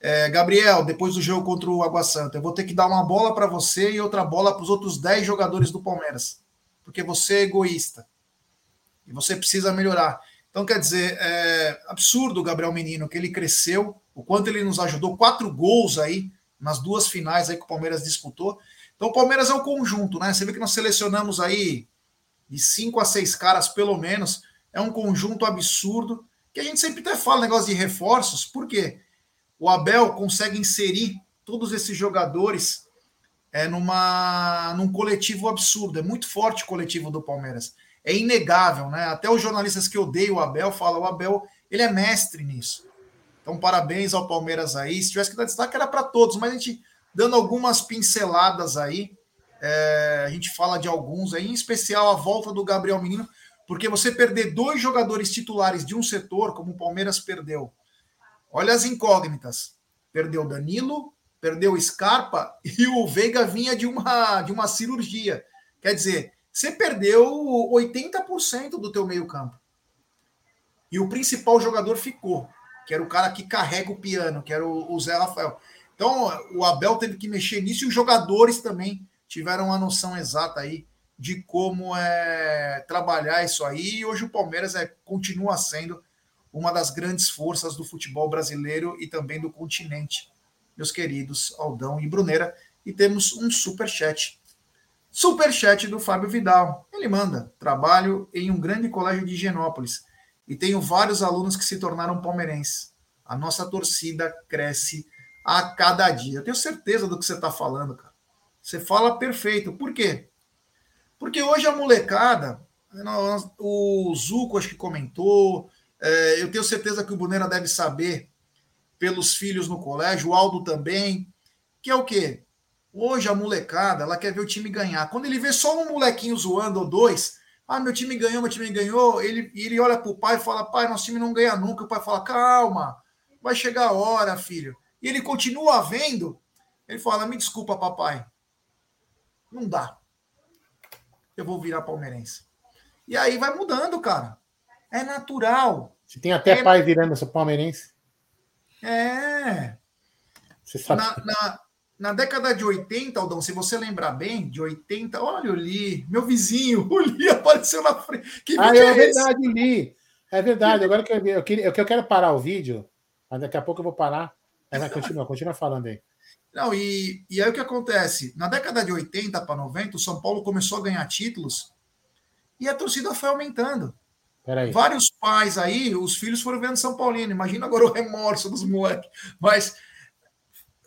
é, Gabriel, depois do jogo contra o Água Santa, eu vou ter que dar uma bola para você e outra bola para os outros 10 jogadores do Palmeiras, porque você é egoísta e você precisa melhorar. Então, quer dizer, é absurdo o Gabriel Menino, que ele cresceu, o quanto ele nos ajudou, quatro gols aí nas duas finais aí que o Palmeiras disputou. Então, o Palmeiras é um conjunto, né? Você vê que nós selecionamos aí de cinco a seis caras, pelo menos, é um conjunto absurdo, que a gente sempre até fala negócio de reforços, por quê? o Abel consegue inserir todos esses jogadores é, numa, num coletivo absurdo. É muito forte o coletivo do Palmeiras. É inegável, né? Até os jornalistas que odeiam o Abel falam: o Abel ele é mestre nisso. Então, parabéns ao Palmeiras aí. Se tivesse que dar destaque, era para todos, mas a gente dando algumas pinceladas aí. É, a gente fala de alguns aí, em especial a volta do Gabriel Menino, porque você perder dois jogadores titulares de um setor, como o Palmeiras perdeu, Olha as incógnitas. Perdeu Danilo, perdeu Scarpa e o Veiga vinha de uma, de uma cirurgia. Quer dizer, você perdeu 80% do teu meio-campo. E o principal jogador ficou, que era o cara que carrega o piano, que era o, o Zé Rafael. Então, o Abel teve que mexer nisso e os jogadores também tiveram uma noção exata aí de como é trabalhar isso aí. E hoje o Palmeiras é, continua sendo uma das grandes forças do futebol brasileiro e também do continente, meus queridos Aldão e Brunera. E temos um super chat. Super chat do Fábio Vidal. Ele manda: trabalho em um grande colégio de Higienópolis e tenho vários alunos que se tornaram palmeirenses. A nossa torcida cresce a cada dia. Eu tenho certeza do que você está falando, cara. Você fala perfeito. Por quê? Porque hoje a molecada, o Zuco acho que comentou, é, eu tenho certeza que o Brunera deve saber pelos filhos no colégio, o Aldo também, que é o quê? Hoje a molecada, ela quer ver o time ganhar. Quando ele vê só um molequinho zoando ou dois, ah, meu time ganhou, meu time ganhou, ele, ele olha pro pai e fala, pai, nosso time não ganha nunca. O pai fala, calma, vai chegar a hora, filho. E ele continua vendo, ele fala, me desculpa, papai, não dá. Eu vou virar palmeirense. E aí vai mudando, cara. É natural. Você tem até é... pai virando essa palmeirense. É. Você sabe. Na, na, na, década de 80, Aldão, se você lembrar bem, de 80, olha o Li, meu vizinho, o Li apareceu na frente. Que ah, é, é verdade, Li. É verdade. Agora que eu, eu, eu, eu quero parar o vídeo, mas daqui a pouco eu vou parar. Mas continua, continua falando aí. Não, e, e aí o que acontece? Na década de 80 para 90, o São Paulo começou a ganhar títulos e a torcida foi aumentando. Peraí. Vários pais aí, os filhos foram vendo São Paulino. Imagina agora o remorso dos moleques. Mas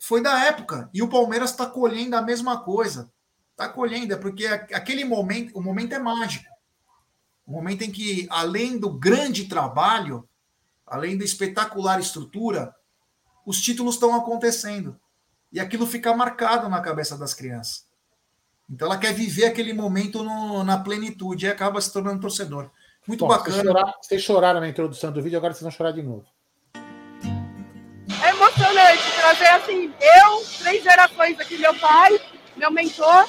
foi da época. E o Palmeiras está colhendo a mesma coisa. Está colhendo, é porque aquele momento, o momento é mágico. O momento em que, além do grande trabalho, além da espetacular estrutura, os títulos estão acontecendo. E aquilo fica marcado na cabeça das crianças. Então ela quer viver aquele momento no, na plenitude e acaba se tornando torcedor. Muito Bom, bacana. Vocês choraram, vocês choraram na introdução do vídeo, agora vocês vão chorar de novo. É emocionante trazer assim, eu, três gerações aqui, meu pai, meu mentor,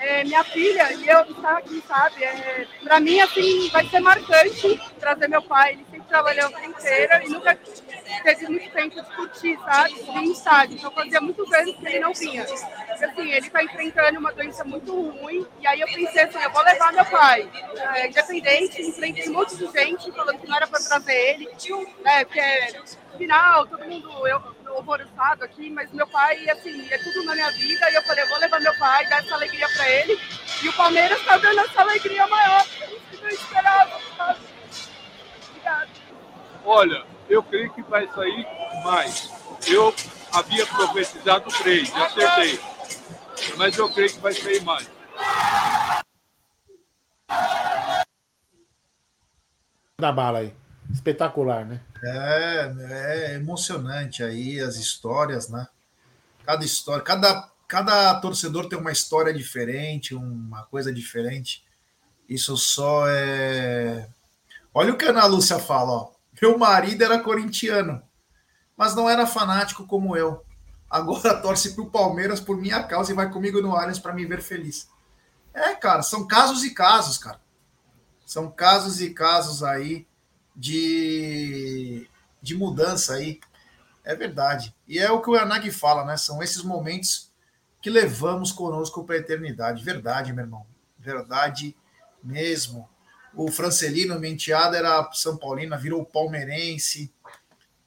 é, minha filha e eu estar aqui, sabe? É, para mim, assim, vai ser marcante trazer meu pai. Ele sempre trabalhou a vida inteira e nunca teve muito tempo de discutir, sabe? Em estádio. Então, fazia muitos anos que ele não vinha. Assim, ele está enfrentando uma doença muito ruim. E aí eu pensei assim, eu vou levar meu pai. É, independente, enfrentei um monte de gente falando que não era para trazer ele. Né, porque final, todo mundo... Eu, horrorizado aqui, mas meu pai, assim, é tudo na minha vida. E eu falei, eu vou levar meu pai, dar essa alegria para ele. E o Palmeiras está dando essa alegria maior. Que eu esperava, sabe? Obrigada. Olha, eu creio que vai sair mais. Eu havia profetizado três, já acertei. Mas eu creio que vai sair mais. Da bala aí. Espetacular, né? É, é emocionante aí as histórias, né? Cada história, cada, cada torcedor tem uma história diferente, uma coisa diferente. Isso só é. Olha o que a Ana Lúcia fala, ó. Meu marido era corintiano, mas não era fanático como eu. Agora torce pro Palmeiras por minha causa e vai comigo no Allianz para me ver feliz. É, cara, são casos e casos, cara. São casos e casos aí de, de mudança aí. É verdade. E é o que o Yanagi fala, né? São esses momentos que levamos conosco para a eternidade. Verdade, meu irmão. Verdade mesmo. O Francelino Menteada era São Paulino, virou palmeirense.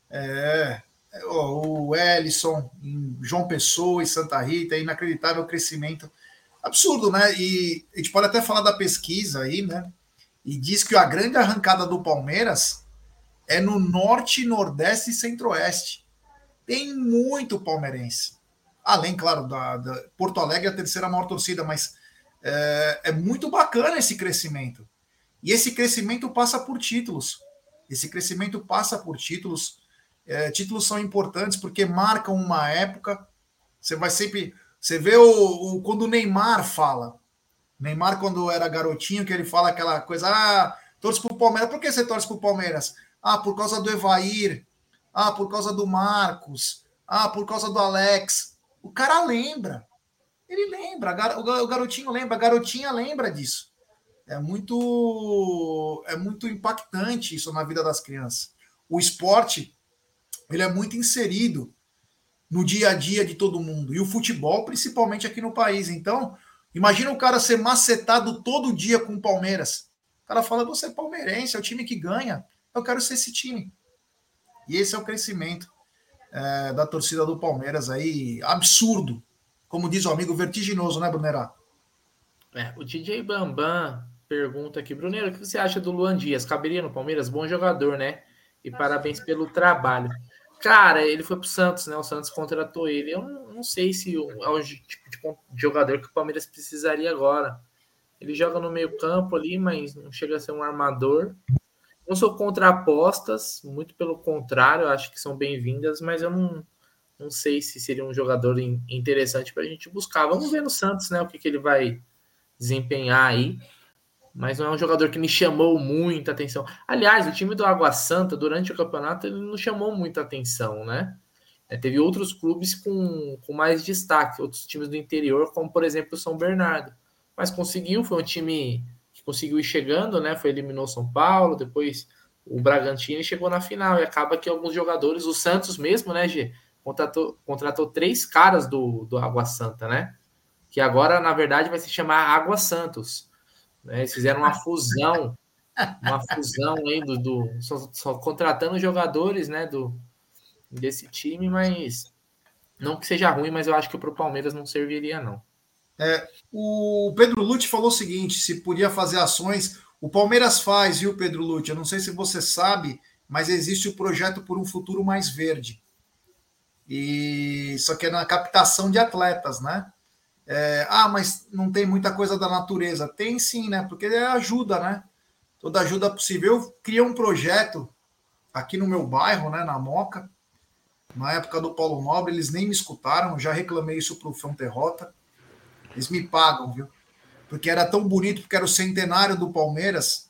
É, o Ellison, João Pessoa e Santa Rita, inacreditável crescimento. Absurdo, né? E a gente pode até falar da pesquisa aí, né? E diz que a grande arrancada do Palmeiras é no norte, nordeste e centro-oeste. Tem muito palmeirense. Além, claro, da, da Porto Alegre, a terceira maior torcida, mas é, é muito bacana esse crescimento. E esse crescimento passa por títulos. Esse crescimento passa por títulos. É, títulos são importantes porque marcam uma época. Você vai sempre. Você vê o, o, quando o Neymar fala. Neymar, quando era garotinho, que ele fala aquela coisa: ah, torce pro Palmeiras. Por que você torce pro Palmeiras? Ah, por causa do Evair. Ah, por causa do Marcos. Ah, por causa do Alex. O cara lembra. Ele lembra. O garotinho lembra. A garotinha lembra disso. É muito, é muito impactante isso na vida das crianças. O esporte, ele é muito inserido no dia a dia de todo mundo. E o futebol, principalmente aqui no país. Então, imagina o cara ser macetado todo dia com o Palmeiras. O cara fala, você é palmeirense, é o time que ganha. Eu quero ser esse time. E esse é o crescimento é, da torcida do Palmeiras aí, absurdo. Como diz o amigo, vertiginoso, né, Brunerá? É, o DJ Bambam pergunta aqui, Brunero, o que você acha do Luan Dias? Caberia no Palmeiras? Bom jogador, né? E parabéns pelo trabalho. Cara, ele foi pro Santos, né? O Santos contratou ele. Eu não, não sei se é o tipo de jogador que o Palmeiras precisaria agora. Ele joga no meio campo ali, mas não chega a ser um armador. Não sou contra apostas, muito pelo contrário, acho que são bem-vindas, mas eu não, não sei se seria um jogador interessante para a gente buscar. Vamos ver no Santos, né? O que, que ele vai desempenhar aí mas não é um jogador que me chamou muita atenção. Aliás, o time do Água Santa, durante o campeonato, ele não chamou muita atenção, né? É, teve outros clubes com, com mais destaque, outros times do interior, como por exemplo o São Bernardo. Mas conseguiu, foi um time que conseguiu ir chegando, né? Foi eliminou São Paulo, depois o Bragantino e chegou na final. E acaba que alguns jogadores, o Santos mesmo, né, G? Contratou, contratou três caras do, do Água Santa, né? Que agora, na verdade, vai se chamar Água Santos né? Eles fizeram uma fusão, uma fusão aí do, do só, só, contratando jogadores, né, do desse time, mas não que seja ruim, mas eu acho que para o Palmeiras não serviria não. É, o Pedro Lute falou o seguinte: se podia fazer ações, o Palmeiras faz, viu, Pedro Lute? Eu não sei se você sabe, mas existe o projeto por um futuro mais verde. E só que é na captação de atletas, né? É, ah, mas não tem muita coisa da natureza. Tem sim, né? Porque é ajuda, né? Toda ajuda possível. Eu criei um projeto aqui no meu bairro, né, na Moca. Na época do Paulo Nobre, eles nem me escutaram. Já reclamei isso para o Fronterrota. Eles me pagam, viu? Porque era tão bonito, porque era o centenário do Palmeiras.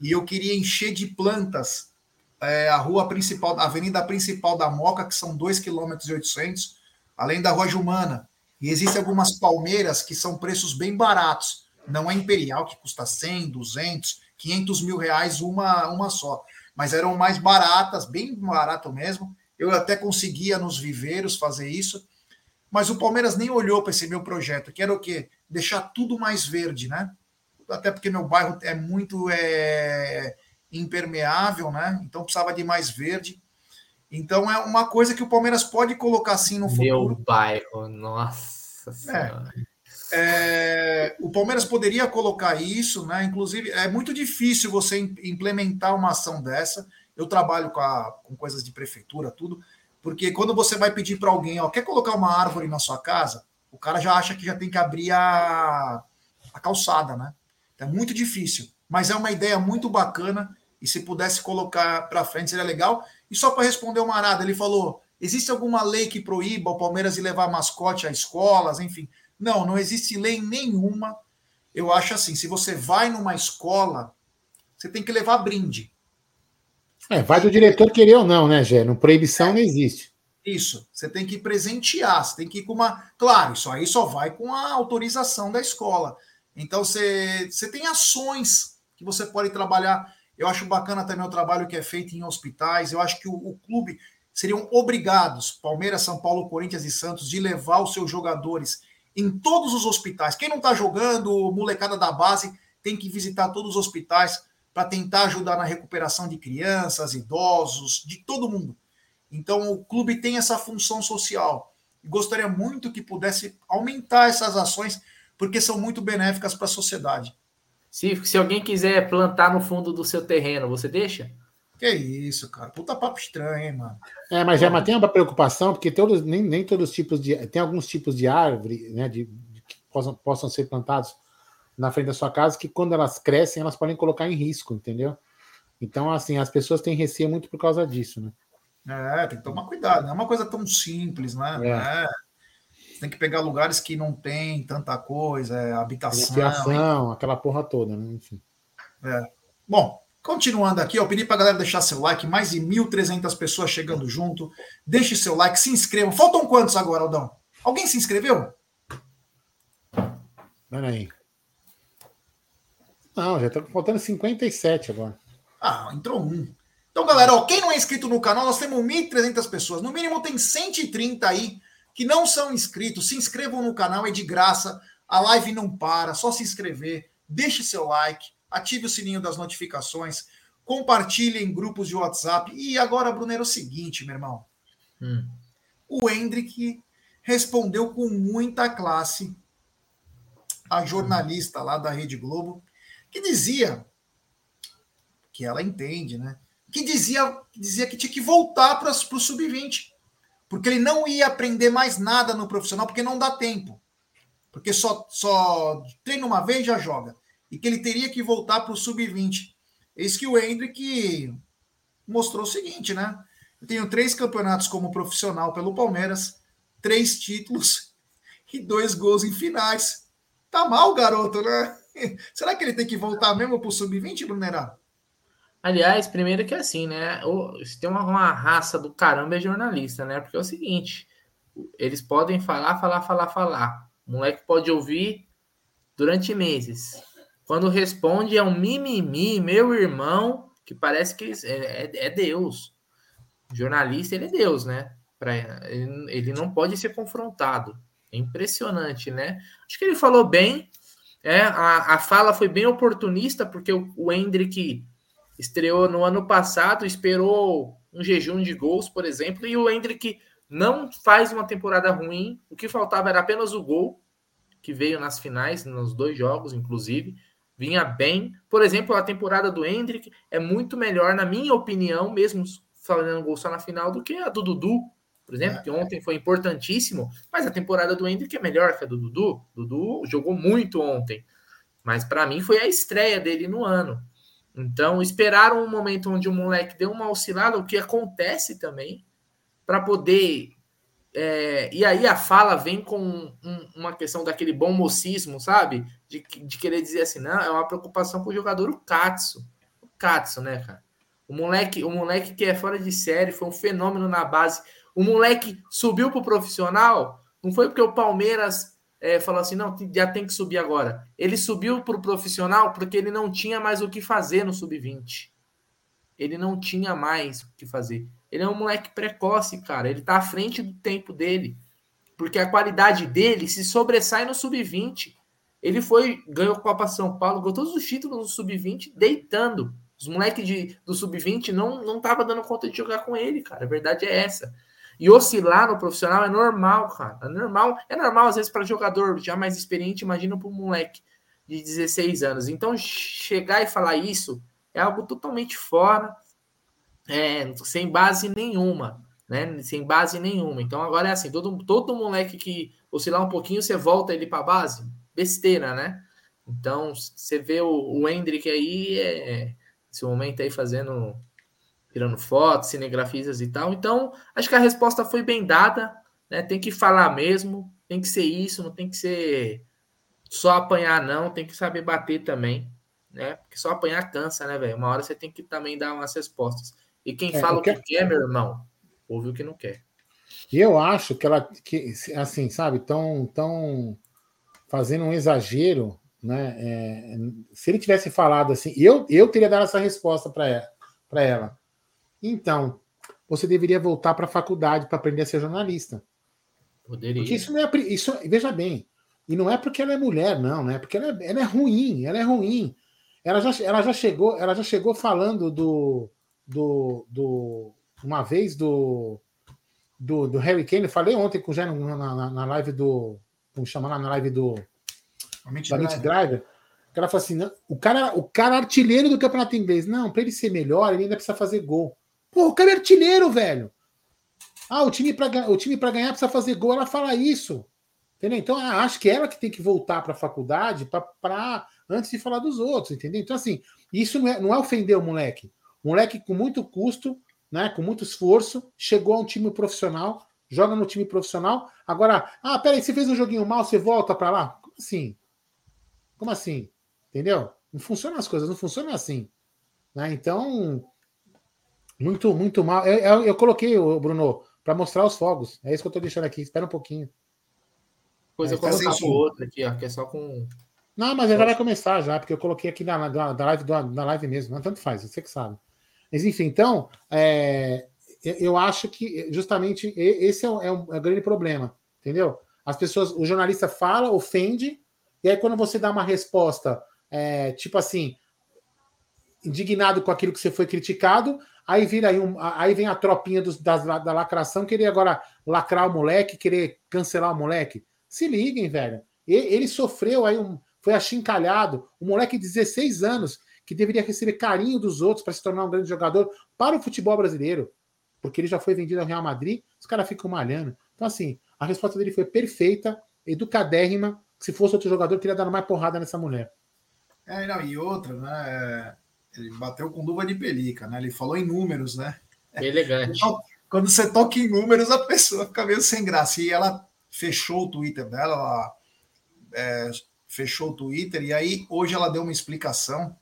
E eu queria encher de plantas é, a rua principal, a avenida principal da Moca, que são 2,8 km, além da Rua Jumana e existem algumas palmeiras que são preços bem baratos. Não é imperial, que custa 100, 200, 500 mil reais uma, uma só. Mas eram mais baratas, bem barato mesmo. Eu até conseguia nos viveiros fazer isso. Mas o Palmeiras nem olhou para esse meu projeto, que era o quê? Deixar tudo mais verde, né? Até porque meu bairro é muito é, impermeável, né? Então precisava de mais verde. Então é uma coisa que o Palmeiras pode colocar assim no futuro. Meu bairro, nossa senhora. É, é, o Palmeiras poderia colocar isso, né? Inclusive, é muito difícil você implementar uma ação dessa. Eu trabalho com, a, com coisas de prefeitura, tudo, porque quando você vai pedir para alguém, ó, quer colocar uma árvore na sua casa, o cara já acha que já tem que abrir a, a calçada, né? É muito difícil, mas é uma ideia muito bacana E se pudesse colocar para frente seria legal. E só para responder o Marada, ele falou: existe alguma lei que proíba o Palmeiras de levar mascote a escolas, enfim? Não, não existe lei nenhuma. Eu acho assim, se você vai numa escola, você tem que levar brinde. É, vai do diretor querer ou não, né, Gé? Não, proibição não existe. Isso, você tem que presentear, você tem que ir com uma. Claro, isso aí só vai com a autorização da escola. Então você, você tem ações que você pode trabalhar. Eu acho bacana também o trabalho que é feito em hospitais. Eu acho que o, o clube seriam obrigados, Palmeiras, São Paulo, Corinthians e Santos, de levar os seus jogadores em todos os hospitais. Quem não está jogando, molecada da base, tem que visitar todos os hospitais para tentar ajudar na recuperação de crianças, idosos, de todo mundo. Então, o clube tem essa função social. E gostaria muito que pudesse aumentar essas ações, porque são muito benéficas para a sociedade. Se, se alguém quiser plantar no fundo do seu terreno, você deixa? Que isso, cara. Puta papo estranho, hein, mano. É, mas já tem uma preocupação, porque todos, nem, nem todos os tipos de. Tem alguns tipos de árvore, né? De, de, que possam, possam ser plantados na frente da sua casa, que quando elas crescem, elas podem colocar em risco, entendeu? Então, assim, as pessoas têm receio muito por causa disso, né? É, tem que tomar cuidado, não é uma coisa tão simples, né? É. É. Tem que pegar lugares que não tem tanta coisa, é, habitação. Habitação, aquela porra toda, né? Enfim. É. Bom, continuando aqui, eu pedi pra galera deixar seu like, mais de 1.300 pessoas chegando junto. Deixe seu like, se inscrevam. Faltam quantos agora, Aldão? Alguém se inscreveu? Peraí. Não, já tá faltando 57 agora. Ah, entrou um. Então, galera, ó, quem não é inscrito no canal, nós temos 1.300 pessoas. No mínimo tem 130 aí que não são inscritos. Se inscrevam no canal, é de graça. A live não para, só se inscrever. Deixe seu like, ative o sininho das notificações, compartilhe em grupos de WhatsApp. E agora, Bruno, é o seguinte, meu irmão. Hum. O Hendrick respondeu com muita classe a jornalista lá da Rede Globo que dizia que ela entende, né? Que dizia, dizia que tinha que voltar para o sub-20, porque ele não ia aprender mais nada no profissional, porque não dá tempo. Porque só, só treina uma vez já joga. E que ele teria que voltar para o sub-20. Eis que o Hendrick mostrou o seguinte, né? Eu tenho três campeonatos como profissional pelo Palmeiras, três títulos e dois gols em finais. Tá mal, garoto, né? Será que ele tem que voltar mesmo para o sub-20, Brunerá? Aliás, primeiro que é assim, né? Se tem uma, uma, raça do caramba é jornalista, né? Porque é o seguinte: eles podem falar, falar, falar, falar. O moleque pode ouvir durante meses. Quando responde é um mimimi, meu irmão, que parece que é, é, é Deus. O jornalista, ele é Deus, né? Pra, ele, ele não pode ser confrontado. É impressionante, né? Acho que ele falou bem é, a, a fala foi bem oportunista, porque o, o Hendrick estreou no ano passado, esperou um jejum de gols, por exemplo, e o Hendrick não faz uma temporada ruim. O que faltava era apenas o gol, que veio nas finais, nos dois jogos, inclusive. Vinha bem. Por exemplo, a temporada do Hendrick é muito melhor, na minha opinião, mesmo fazendo gol só na final, do que a do Dudu, por exemplo, é. que ontem foi importantíssimo, mas a temporada do Hendrick é melhor que a do Dudu. Dudu jogou muito ontem, mas para mim foi a estreia dele no ano. Então, esperaram um momento onde o moleque deu uma oscilada, o que acontece também, para poder. É, e aí a fala vem com um, uma questão daquele bom mocismo, sabe? De, de querer dizer assim, não, é uma preocupação com o jogador, o Katsu. O Katsu, né, cara? O moleque, o moleque que é fora de série, foi um fenômeno na base. O moleque subiu para o profissional, não foi porque o Palmeiras é, falou assim, não, já tem que subir agora. Ele subiu para o profissional porque ele não tinha mais o que fazer no sub-20. Ele não tinha mais o que fazer. Ele é um moleque precoce, cara. Ele está à frente do tempo dele. Porque a qualidade dele se sobressai no sub-20. Ele foi, ganhou Copa São Paulo, ganhou todos os títulos no sub-20 deitando. Os moleques do sub-20 não não dando conta de jogar com ele, cara. A verdade é essa. E oscilar no profissional é normal, cara. É normal, é normal às vezes para jogador já mais experiente, imagina para um moleque de 16 anos. Então, chegar e falar isso é algo totalmente fora, é, sem base nenhuma, né? Sem base nenhuma. Então, agora é assim: todo, todo moleque que oscilar um pouquinho, você volta ele para base. Besteira, né? Então, você vê o, o Hendrick aí, é, nesse momento aí fazendo, tirando fotos, cinegrafistas e tal. Então, acho que a resposta foi bem dada, né? Tem que falar mesmo, tem que ser isso, não tem que ser só apanhar, não, tem que saber bater também, né? Porque só apanhar cansa, né, velho? Uma hora você tem que também dar umas respostas. E quem É, fala o que que- quer, meu irmão, ouve o que não quer. E eu acho que ela, que, assim, sabe, tão, tão fazendo um exagero, né? É, se ele tivesse falado assim, eu, eu teria dado essa resposta para ela, para ela. Então, você deveria voltar para a faculdade para aprender a ser jornalista. Poderia. Porque isso não é. Isso, veja bem, e não é porque ela é mulher, não, né? Porque ela é, ela é ruim, ela é ruim. Ela já, ela já chegou, ela já chegou falando do. do, do uma vez do, do, do Harry Kane, falei ontem com o Jé na, na, na live do. Como chama lá na live do. Da Amit Driver. Driver. Que ela falou assim: o, cara, o cara é artilheiro do campeonato inglês. Não, para ele ser melhor, ele ainda precisa fazer gol. Pô, o cara é artilheiro, velho. Ah, o time para o time para ganhar precisa fazer gol. Ela fala isso. Entendeu? Então, ah, acho que ela que tem que voltar para a faculdade para antes de falar dos outros, entendeu? Então, assim, isso não é, não é ofender o moleque. O moleque, com muito custo, né, com muito esforço, chegou a um time profissional, joga no time profissional. Agora, ah, peraí, você fez um joguinho mal, você volta para lá? Como assim? Como assim? Entendeu? Não funcionam as coisas, não funcionam assim. Né? Então, muito, muito mal. Eu, eu, eu coloquei, o Bruno, para mostrar os fogos. É isso que eu estou deixando aqui. Espera um pouquinho. Depois eu Aí tá outra aqui, ó, que é só com. Não, mas já vai começar já, porque eu coloquei aqui na, na, na live, na live mesmo. Não, tanto faz, você que sabe. Mas enfim, então, é, eu- acho que justamente esse é o, é o- é o grande problema, entendeu? As pessoas, o jornalista fala, ofende, e aí quando você dá uma resposta, é, tipo assim, indignado com aquilo que você foi criticado, aí vira aí, um, aí vem a tropinha dos, das, da lacração, querer agora lacrar o moleque, querer cancelar o moleque. Se liguem, velho. Ele sofreu aí um. Foi achincalhado. Um moleque de 16 anos que deveria receber carinho dos outros para se tornar um grande jogador para o futebol brasileiro. Porque ele já foi vendido ao Real Madrid, os caras ficam malhando. Então, assim, a resposta dele foi perfeita, educadérrima. Se fosse outro jogador, teria dado mais porrada nessa mulher. É, não, e outra, né? Ele bateu com luva de pelica, né? Ele falou em números, né? Elegante. Então, Quando você toca em números, a pessoa fica meio sem graça. E ela fechou o Twitter dela, ela é, fechou o Twitter, e aí hoje ela deu uma explicação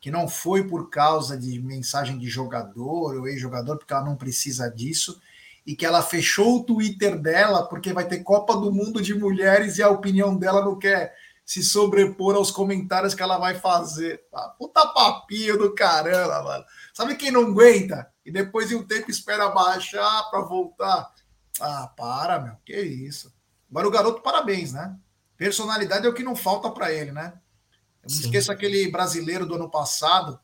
que não foi por causa de mensagem de jogador ou ex-jogador, porque ela não precisa disso, e que ela fechou o Twitter dela porque vai ter Copa do Mundo de Mulheres e a opinião dela não quer se sobrepor aos comentários que ela vai fazer. Ah, puta papinho do caramba, mano. Sabe quem não aguenta? E depois de um tempo espera baixar para voltar. Ah, para, meu. Que isso. Agora o garoto, parabéns, né? Personalidade é o que não falta para ele, né? Eu não esqueço aquele brasileiro do ano passado,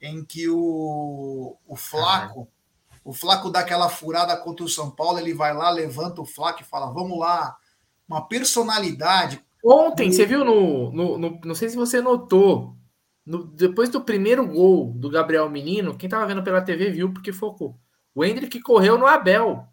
em que o, o Flaco, o Flaco dá aquela furada contra o São Paulo, ele vai lá, levanta o Flaco e fala: vamos lá. Uma personalidade. Ontem, você viu no, no, no- Não sei se você notou. no- depois do primeiro gol do Gabriel Menino, quem tava vendo pela TV viu porque focou. O Hendrick correu no Abel.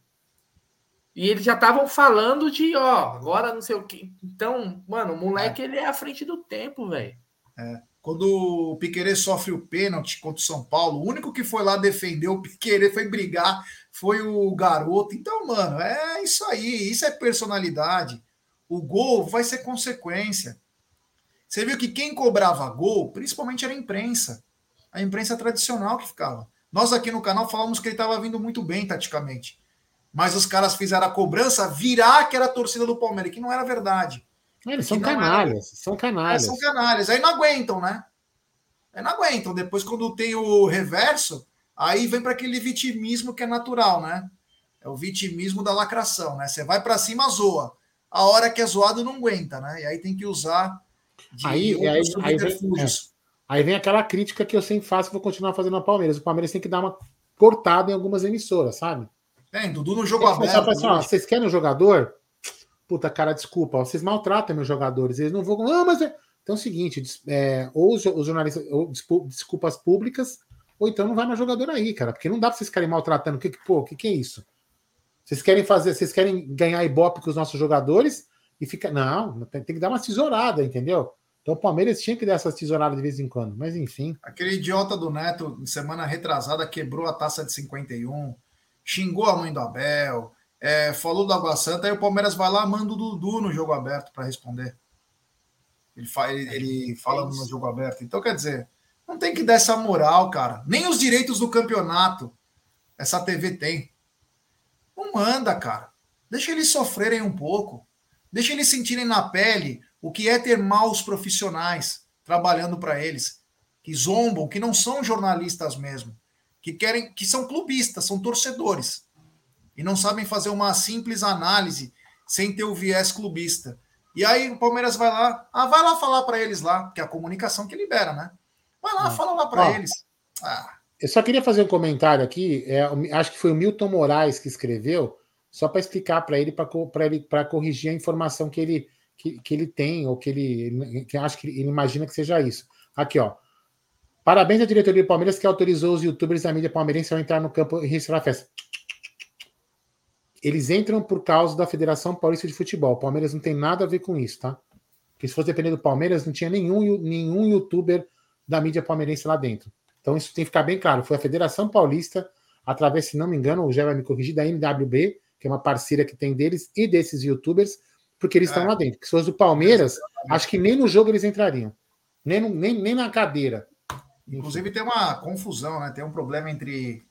E eles já estavam falando de, ó, agora não sei o que. Então, mano, o moleque ele é à frente do tempo, velho. É, quando o Piquerez sofre o pênalti contra o São Paulo, o único que foi lá defender o Piquerez foi brigar, foi o garoto. Então, mano, é isso aí, isso é personalidade. O gol vai ser consequência. Você viu que quem cobrava gol, principalmente era a imprensa. A imprensa tradicional que ficava. Nós aqui no canal falamos que ele estava vindo muito bem taticamente. Mas os caras fizeram a cobrança virar que era a torcida do Palmeiras, que não era verdade. Eles são não era- canalhas, são é, canalhas. são canalhas. Aí não aguentam, né? Aí não aguentam. Depois, quando tem o reverso, aí vem para aquele vitimismo que é natural, né? É o vitimismo da lacração, né? Você vai para cima, zoa. A hora que é zoado, não aguenta, né? E aí tem que usar Aí, aí, aí, vem, é. Aí vem aquela crítica que eu sempre faço e vou continuar fazendo no Palmeiras. O Palmeiras tem que dar uma cortada em algumas emissoras, sabe? É, Dudu no jogo aberto. assim, ó, hoje. vocês querem um jogador? Puta, cara, desculpa. Vocês maltratam meus jogadores. Eles não vão. Não, mas é. Então é o seguinte: é, ou os, os jornalistas, ou desculpas públicas, ou então não vai mais jogador aí, cara. Porque não dá pra vocês ficarem maltratando. O que, que, pô, o que, que é isso? Vocês querem fazer, vocês querem ganhar ibope com os nossos jogadores e fica. Não, tem, tem que dar uma tesourada, entendeu? Então o Palmeiras tinha que dar essas tesouradas de vez em quando, mas enfim. Aquele idiota do Neto, semana retrasada, quebrou a taça de 51, xingou a mãe do Abel, é, falou do Água Santa, aí o Palmeiras vai lá, manda o Dudu no jogo aberto para responder. Ele, fa ele, ele fala no jogo aberto. Então, quer dizer, não tem que dar essa moral, cara. Nem os direitos do campeonato essa TV tem. Não manda, cara. Deixa eles sofrerem um pouco. Deixa eles sentirem na pele o que é ter maus profissionais trabalhando para eles, que zombam, que não são jornalistas mesmo, que querem, que são clubistas, são torcedores e não sabem fazer uma simples análise sem ter o viés clubista. E aí o Palmeiras vai lá, ah, vai lá falar para eles lá, que é a comunicação que libera, né? Vai lá, ah. fala lá para eles. Ah. Eu só queria fazer um comentário aqui, é, acho que foi o Milton Moraes que escreveu, só para explicar para ele, para ele para corrigir a informação que ele, que, que ele tem, ou que ele que acho que ele imagina que seja isso. Aqui, ó. Parabéns à diretoria do Palmeiras que autorizou os youtubers da mídia palmeirense a entrar no campo e registrar a festa. Eles entram por causa da Federação Paulista de Futebol. O Palmeiras não tem nada a ver com isso, tá? Porque se fosse depender do Palmeiras, não tinha nenhum, nenhum youtuber da mídia palmeirense lá dentro. Então isso tem que ficar bem claro. Foi a Federação Paulista, através, se não me engano, o Jé vai me corrigir, da NWB, que é uma parceira que tem deles e desses youtubers, porque eles é. estão lá dentro. Porque se fosse o Palmeiras, acho que nem no jogo eles entrariam. Nem, no, nem, nem na cadeira. Inclusive tem uma confusão, né? Tem um problema entre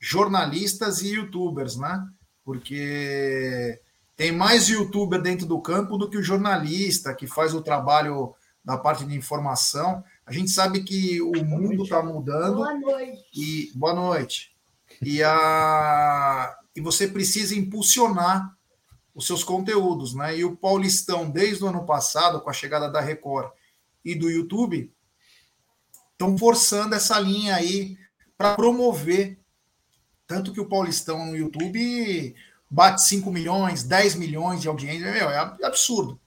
jornalistas e youtubers, né? Porque tem mais youtuber dentro do campo do que o jornalista que faz o trabalho da parte de informação. A gente sabe que o mundo está mudando. Boa noite. E boa noite. E a e você precisa impulsionar os seus conteúdos, né? E o Paulistão desde o ano passado com a chegada da Record e do YouTube estão forçando essa linha aí para promover tanto que o Paulistão no YouTube bate 5 milhões, 10 milhões de audiência, meu, é absurdo.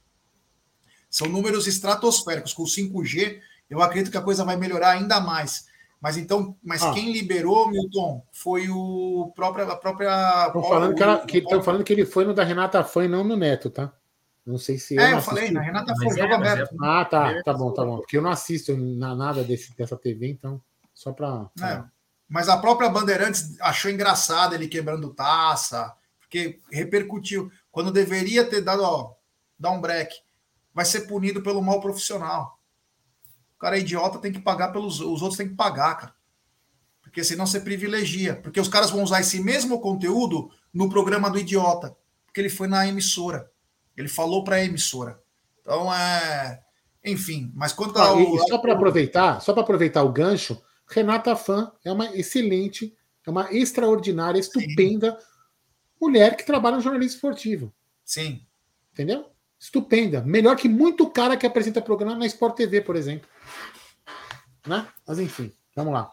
São números estratosféricos. Com o 5G, eu acredito que a coisa vai melhorar ainda mais. Mas então, mas ah. quem liberou, Milton, foi o próprio, a própria. Estão falando, que, ela, que, falando que ele foi no da Renata Fã e não no Neto, tá? Não sei se. É, eu, eu falei, na Renata Fã, jogo é, aberto. É... Ah, tá, tá bom, tá bom. Porque eu não assisto nada desse, dessa TV, então, só para. É, mas a própria Bandeirantes achou engraçado ele quebrando taça, porque repercutiu. Quando deveria ter dado, ó, dar um break, vai ser punido pelo mal profissional cara é idiota, tem que pagar pelos. Os outros têm que pagar, cara. Porque senão você privilegia. Porque os caras vão usar esse mesmo conteúdo no programa do idiota. Porque ele foi na emissora. Ele falou para a emissora. Então é. Enfim, mas quanto ah, ao... Só para aproveitar, só para aproveitar o gancho, Renata Fã é uma excelente, é uma extraordinária, estupenda Sim. mulher que trabalha no jornalismo esportivo. Sim. Entendeu? Estupenda. Melhor que muito cara que apresenta programa na Sport TV, por exemplo. Né? Mas enfim, vamos lá.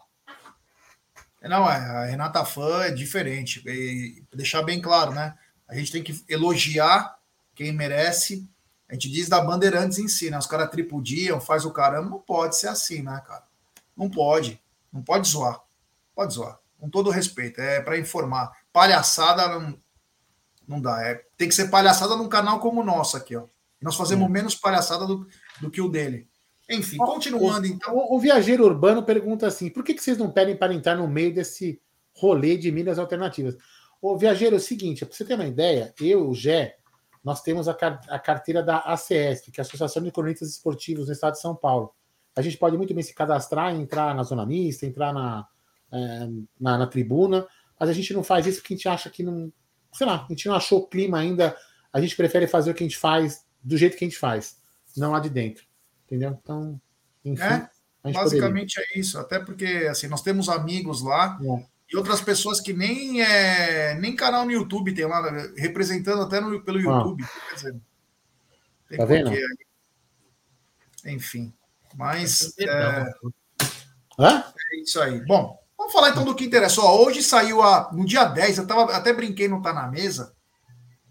Não, é, a Renata Fã é diferente. E deixar bem claro, né? A gente tem que elogiar quem merece. A gente diz da Bandeirantes em si, né? Os caras tripudiam, faz o caramba. Não pode ser assim, né, cara? Não pode. Não pode zoar. Pode zoar. Com todo respeito. É para informar. Palhaçada não dá. É, tem que ser palhaçada num canal como o nosso aqui, ó. Nós fazemos hum. menos palhaçada do, do que o dele. Enfim, continuando então. O, o, viajeiro urbano pergunta assim: por que, que vocês não pedem para entrar no meio desse rolê de milhas alternativas? O viajeiro, é o seguinte, para você ter uma ideia, eu, o Gé, nós temos a, a carteira da ACS, que é a Associação de Cronistas Esportivos no Estado de São Paulo. A gente pode muito bem se cadastrar, entrar na zona mista, entrar na, é, na, na, tribuna, mas a gente não faz isso porque a gente acha que não. Sei lá, a gente não achou o clima ainda. A gente prefere fazer o que a gente faz do jeito que a gente faz, não lá de dentro. Entendeu? Então, enfim. É, basicamente poderia. é isso. Até porque assim, nós temos amigos lá é. e outras pessoas que nem, é, nem canal no YouTube tem lá, representando até no, pelo ah. YouTube. Ah. Quer dizer, tá vendo? Enfim. Mas. É, é isso aí. Bom, vamos falar então do que interessou. Hoje saiu a, no dia 10, eu tava, até brinquei não tá na mesa.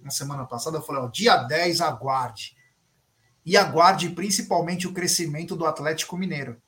Na semana passada, eu falei, ó, dia 10, aguarde e aguarde principalmente o crescimento do Atlético Mineiro.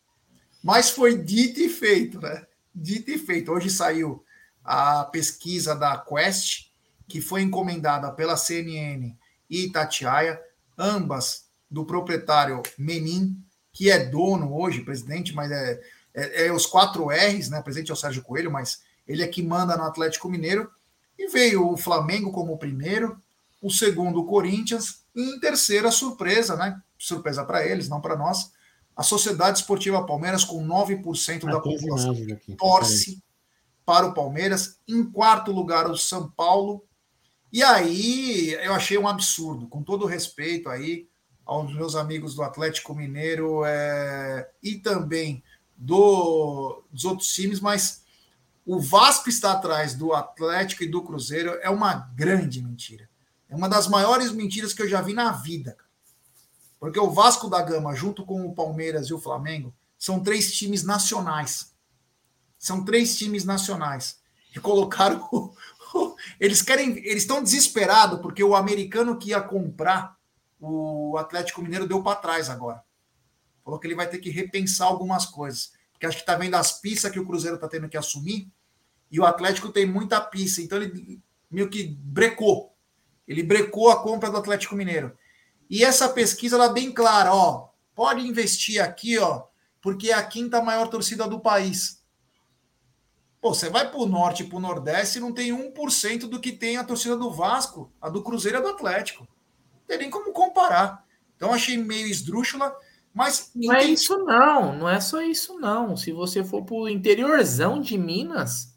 Mas foi dito e feito, né? Dito e feito. Hoje saiu a pesquisa da Quest, que foi encomendada pela CNN e Itatiaia, ambas do proprietário Menin, que é dono hoje, presidente, mas é, é, é os quatro R's, né? O presidente é o Sérgio Coelho, mas ele é que manda no Atlético Mineiro. E veio o Flamengo como o primeiro, o segundo o Corinthians, e em terceira, surpresa, né? Surpresa para eles, não para nós. A Sociedade Esportiva Palmeiras, com 9% Ah, da população, aqui. torce para o Palmeiras. Em quarto lugar, o São Paulo. E aí, eu achei um absurdo, com todo o respeito aí aos meus amigos do Atlético Mineiro é, e também do, dos outros times, mas o Vasco está atrás do Atlético e do Cruzeiro é uma grande mentira. É uma das maiores mentiras que eu já vi na vida. Porque o Vasco da Gama, junto com o Palmeiras e o Flamengo, são três times nacionais. São três times nacionais. E colocaram. Eles querem. Eles estão desesperados porque o americano que ia comprar o Atlético Mineiro deu para trás agora. Falou que ele vai ter que repensar algumas coisas. Porque acho que está vendo as pistas que o Cruzeiro está tendo que assumir. E o Atlético tem muita pista. Então ele meio que brecou. Ele brecou a compra do Atlético Mineiro. E essa pesquisa ela é bem clara, ó. Pode investir aqui, ó, porque é a quinta maior torcida do país. Pô, você vai para o norte e para o nordeste e não tem 1% do que tem a torcida do Vasco, a do Cruzeiro e a do Atlético. Não tem nem como comparar. Então achei meio esdrúxula, mas Não é isso não, não é só isso não. Se você for pro interiorzão de Minas,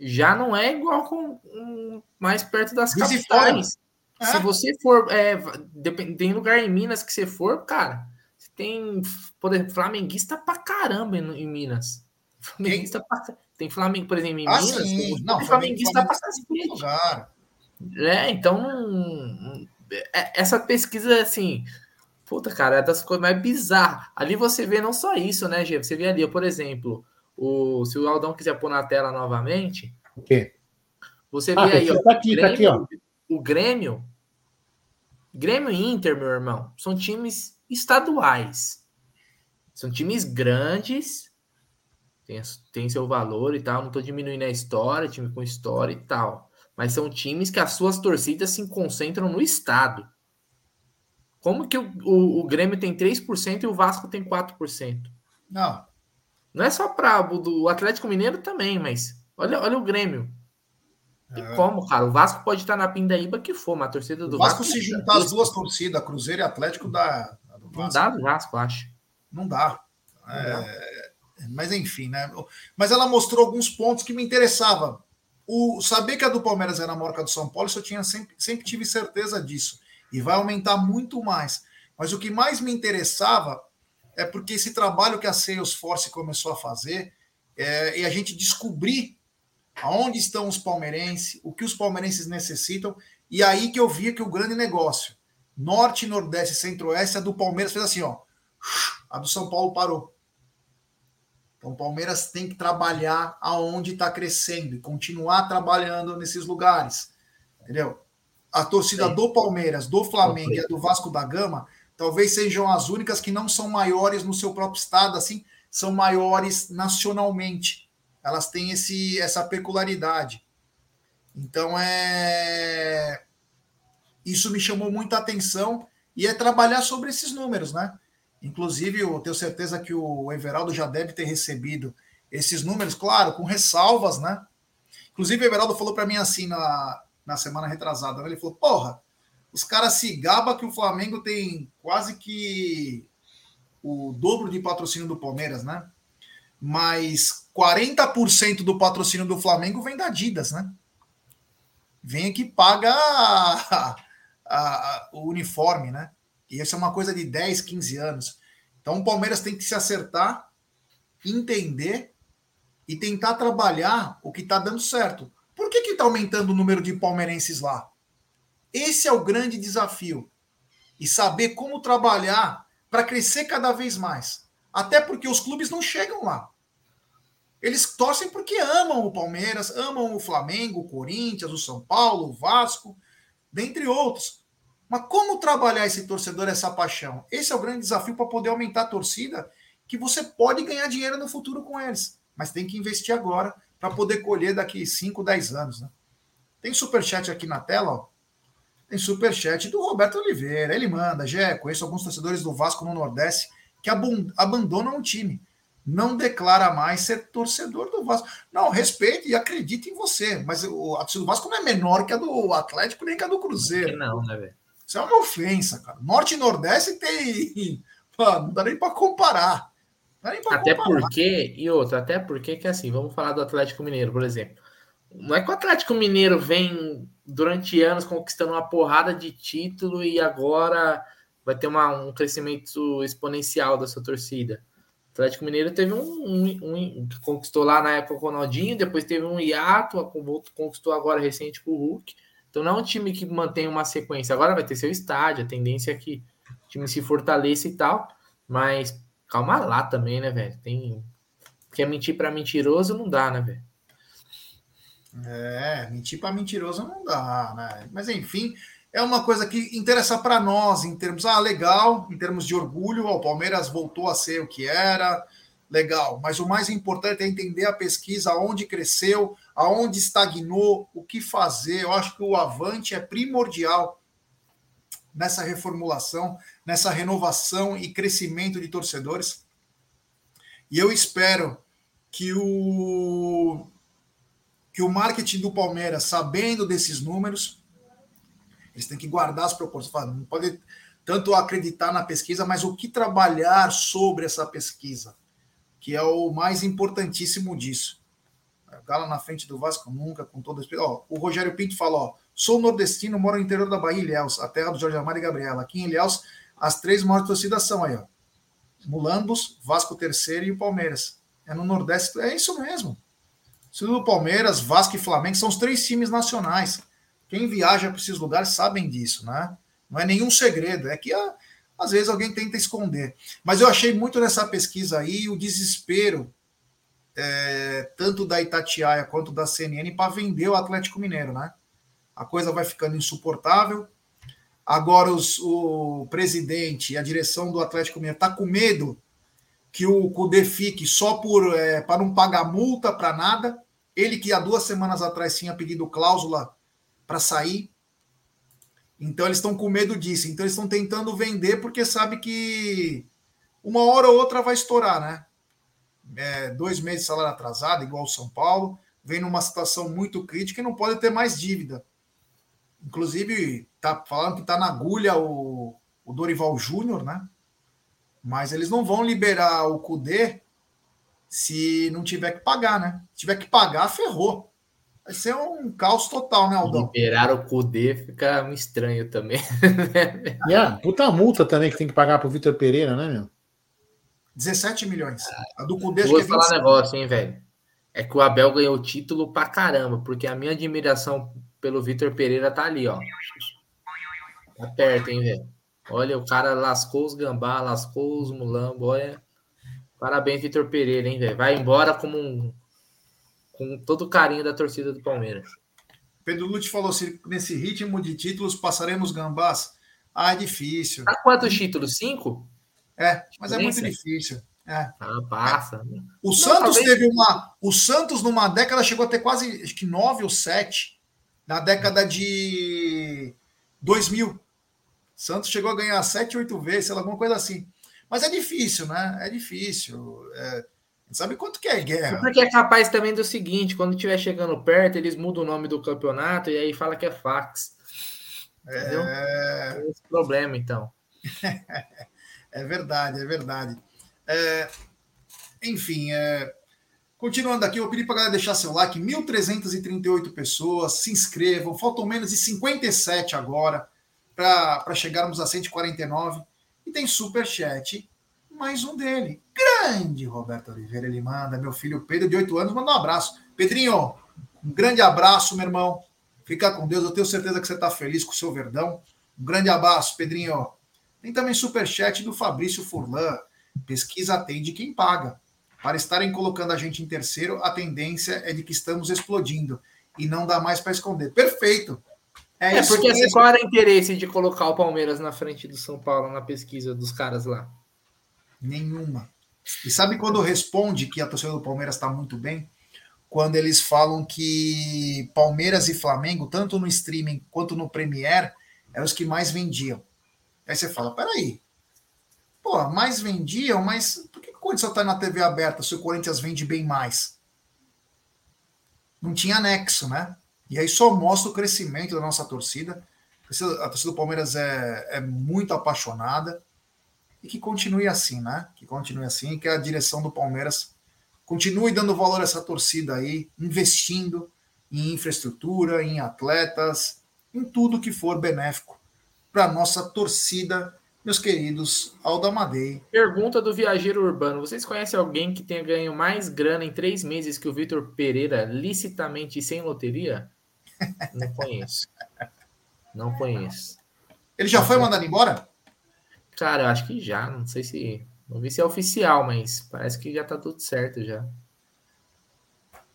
já não é igual com um, mais perto das de capitais. Fora. Se É. você for, é, depend- tem lugar em Minas que você for, cara, você tem, por exemplo, flamenguista pra caramba em, em Minas. Flamenguista pra, tem Flamengo, por exemplo, em Ah, Minas, sim. tem Não, flamenguista pra Flamengo- cacete. É, então é- essa pesquisa assim, puta, cara, é das coisas mais bizarras. Ali você vê não só isso, né, Gê? Você vê ali, por exemplo, o, se o Aldão quiser pôr na tela novamente, O quê? você vê Ah, aí, ó, tá aqui, tá aqui, ó. o Grêmio, Grêmio e Inter, meu irmão, são times estaduais. São times grandes, tem, tem seu valor e tal. Não tô diminuindo a história, time com história e tal. Mas são times que as suas torcidas se concentram no estado. Como que o, o, o Grêmio tem 3% e o Vasco tem 4%? Não. Não é só para o Atlético Mineiro também, mas olha, olha o Grêmio. Tem É. como, cara? O Vasco pode estar na pindaíba que for, mas a torcida do O Vasco Vasco se juntar as duas torcidas, Cruzeiro e Atlético, dá. dá Não dá do Vasco, acho. Não dá. É, mas enfim, né? Mas ela mostrou alguns pontos que me interessavam. O saber que a do Palmeiras era a do São Paulo, isso eu tinha sempre, sempre tive certeza disso. E vai aumentar muito mais. Mas o que mais me interessava é porque esse trabalho que a Salesforce começou a fazer é, e a gente descobrir aonde estão os palmeirenses, o que os palmeirenses necessitam, e aí que eu via que o grande negócio, Norte, Nordeste e Centro-Oeste, a do Palmeiras fez assim, ó. A do São Paulo parou. Então o Palmeiras tem que trabalhar aonde está crescendo e continuar trabalhando nesses lugares. Entendeu? A torcida do Palmeiras, do Flamengo e a do Vasco da Gama talvez sejam as únicas que não são maiores no seu próprio estado, assim, são maiores nacionalmente. Elas têm esse, essa peculiaridade. Então é isso me chamou muita atenção e é trabalhar sobre esses números, né? Inclusive, eu tenho certeza que o Everaldo já deve ter recebido esses números, claro, com ressalvas, né? Inclusive, o Everaldo falou para mim assim na, na semana retrasada, ele falou: porra, os caras se gaba que o Flamengo tem quase que o dobro de patrocínio do Palmeiras, né? Mas 40% do patrocínio do Flamengo vem da Adidas, né? Vem que paga a, a, a, o uniforme, né? E isso é uma coisa de 10, 15 anos. Então o Palmeiras tem que se acertar, entender e tentar trabalhar o que está dando certo. Que está aumentando o número de palmeirenses lá? Esse é o grande desafio. E saber como trabalhar para crescer cada vez mais. Até porque os clubes não chegam lá. Eles torcem porque amam o Palmeiras, amam o Flamengo, o Corinthians, o São Paulo, o Vasco, dentre outros. Mas como trabalhar esse torcedor, essa paixão? Esse é o grande desafio para poder aumentar a torcida, que você pode ganhar dinheiro no futuro com eles. Mas tem que investir agora para poder colher daqui 5, 10 anos. Né? Tem superchat aqui na tela, ó. Tem superchat do Roberto Oliveira. Ele manda, Jé, conheço alguns torcedores do Vasco no Nordeste que abandonam o time. Não declara mais ser torcedor do Vasco. Não, respeite e acredite em você. Mas o, a torcida do Vasco não é menor que a do Atlético nem que a do Cruzeiro. Não, né, velho? Isso é uma ofensa, cara. Norte e Nordeste tem. Mano, não dá nem para comparar. Nem até porque, e outra, até porque que assim, vamos falar do Atlético Mineiro, por exemplo. Não é que o Atlético Mineiro vem durante anos conquistando uma porrada de título e agora vai ter uma, um crescimento exponencial da sua torcida. O Atlético Mineiro teve um, um, um conquistou lá na época com o Ronaldinho, depois teve um hiato, conquistou agora recente com o Hulk. Então não é um time que mantém uma sequência. Agora vai ter seu estádio, a tendência é que o time se fortaleça e tal, mas calma lá também, né, velho? Tem quer mentir para mentiroso não dá, né, velho? É, mentir para mentiroso não dá, né? Mas enfim, é uma coisa que interessa para nós em termos, ah, legal, em termos de orgulho, o Palmeiras voltou a ser o que era, legal. Mas o mais importante é entender a pesquisa, aonde cresceu, aonde estagnou, o que fazer. Eu acho que o avante é primordial nessa reformulação, nessa renovação e crescimento de torcedores. E eu espero que o que o marketing do Palmeiras, sabendo desses números, eles têm que guardar as proporções. Não pode tanto acreditar na pesquisa, mas o que trabalhar sobre essa pesquisa, que é o mais importantíssimo disso. Gala na frente do Vasco nunca, com todo. Ó, o Rogério Pinto fala: ó, sou nordestino, moro no interior da Bahia, Ilhéus, a terra do Jorge Amado e Gabriela. Aqui em Ilhéus, as três maiores torcidas são aí, ó. Mulambos, Vasco Terceiro e o Palmeiras. É no Nordeste, é isso mesmo. Se do Palmeiras, Vasco e Flamengo são os três times nacionais. Quem viaja para esses lugares sabem disso, né? Não é nenhum segredo, é que ah, às vezes alguém tenta esconder. Mas eu achei muito nessa pesquisa aí o desespero, é, tanto da Itatiaia quanto da CNN, para vender o Atlético Mineiro, né? A coisa vai ficando insuportável. Agora os, o presidente e a direção do Atlético Mineiro está com medo que o Cudê fique só por é, para não pagar multa para nada. Ele que há duas semanas atrás tinha pedido cláusula para sair. Então eles estão com medo disso. Então eles estão tentando vender porque sabe que uma hora ou outra vai estourar, né? É, dois meses de salário atrasado, igual o São Paulo, vem numa situação muito crítica e não pode ter mais dívida. Inclusive, tá falando que está na agulha o, o Dorival Júnior, né? Mas eles não vão liberar o Cudê se não tiver que pagar, né? Se tiver que pagar, ferrou. Vai ser um caos total, né, Aldão? Liberar o Cudê fica estranho também. e a puta multa também que tem que pagar pro Vitor Pereira, né, meu? 17 milhões. A do Cudê Vou que é falar um negócio, hein, velho? É que o Abel ganhou o título pra caramba, porque a minha admiração pelo Vitor Pereira tá ali, ó. Tá perto, hein, velho? Olha, o cara lascou os gambá, lascou os mulambo, olha. Parabéns, Vitor Pereira, hein, velho? Vai embora como um, com todo o carinho da torcida do Palmeiras. Pedro Lute falou: se nesse ritmo de títulos passaremos gambás. Ah, é difícil. Tá quantos títulos? Cinco? É, mas é muito difícil. É. Ah, passa. O Não, Santos talvez... teve uma. O Santos, numa década, chegou a ter quase acho que nove ou sete. Na década de 2000. Santos chegou a ganhar sete, oito vezes, sei lá, alguma coisa assim. Mas é difícil, né? É difícil. É, sabe quanto que é guerra? Porque é capaz também do seguinte: quando estiver chegando perto, eles mudam o nome do campeonato e aí fala que é fax. Entendeu? É... esse problema, então. é verdade, é verdade. É... Enfim, é... continuando aqui, eu pedi para galera deixar seu like. 1.338 pessoas, se inscrevam. Faltam menos de 57 agora para chegarmos a 149. E tem super chat, mais um dele. Grande Roberto Oliveira, ele manda, meu filho Pedro, de 8 anos, manda um abraço. Pedrinho, um grande abraço, meu irmão. Fica com Deus, eu tenho certeza que você está feliz com o seu verdão. Um grande abraço, Pedrinho. Tem também super chat do Fabrício Furlan. Pesquisa atende quem paga. Para estarem colocando a gente em terceiro, a tendência é de que estamos explodindo e não dá mais para esconder. Perfeito. É, é porque assim, qual era o interesse de colocar o Palmeiras na frente do São Paulo na pesquisa dos caras lá? Nenhuma. E sabe quando responde que a torcida do Palmeiras está muito bem? Quando eles falam que Palmeiras e Flamengo, tanto no streaming quanto no Premier, eram os que mais vendiam. Aí você fala: peraí, pô, mais vendiam, mas por que o Corinthians só tá na TV aberta se o Corinthians vende bem mais? Não tinha anexo, né? E aí só mostra o crescimento da nossa torcida. A torcida do Palmeiras é, é muito apaixonada e que continue assim, né? Que continue assim, que a direção do Palmeiras continue dando valor a essa torcida aí, investindo em infraestrutura, em atletas, em tudo que for benéfico para nossa torcida, meus queridos Aldamadei. Pergunta do viajeiro urbano: vocês conhecem alguém que tenha ganho mais grana em três meses que o Vitor Pereira, licitamente sem loteria? Não conheço. Não conheço. Ele já foi mandado embora? Cara, eu acho que já. Não sei se. Não vi se é oficial, mas parece que já tá tudo certo já.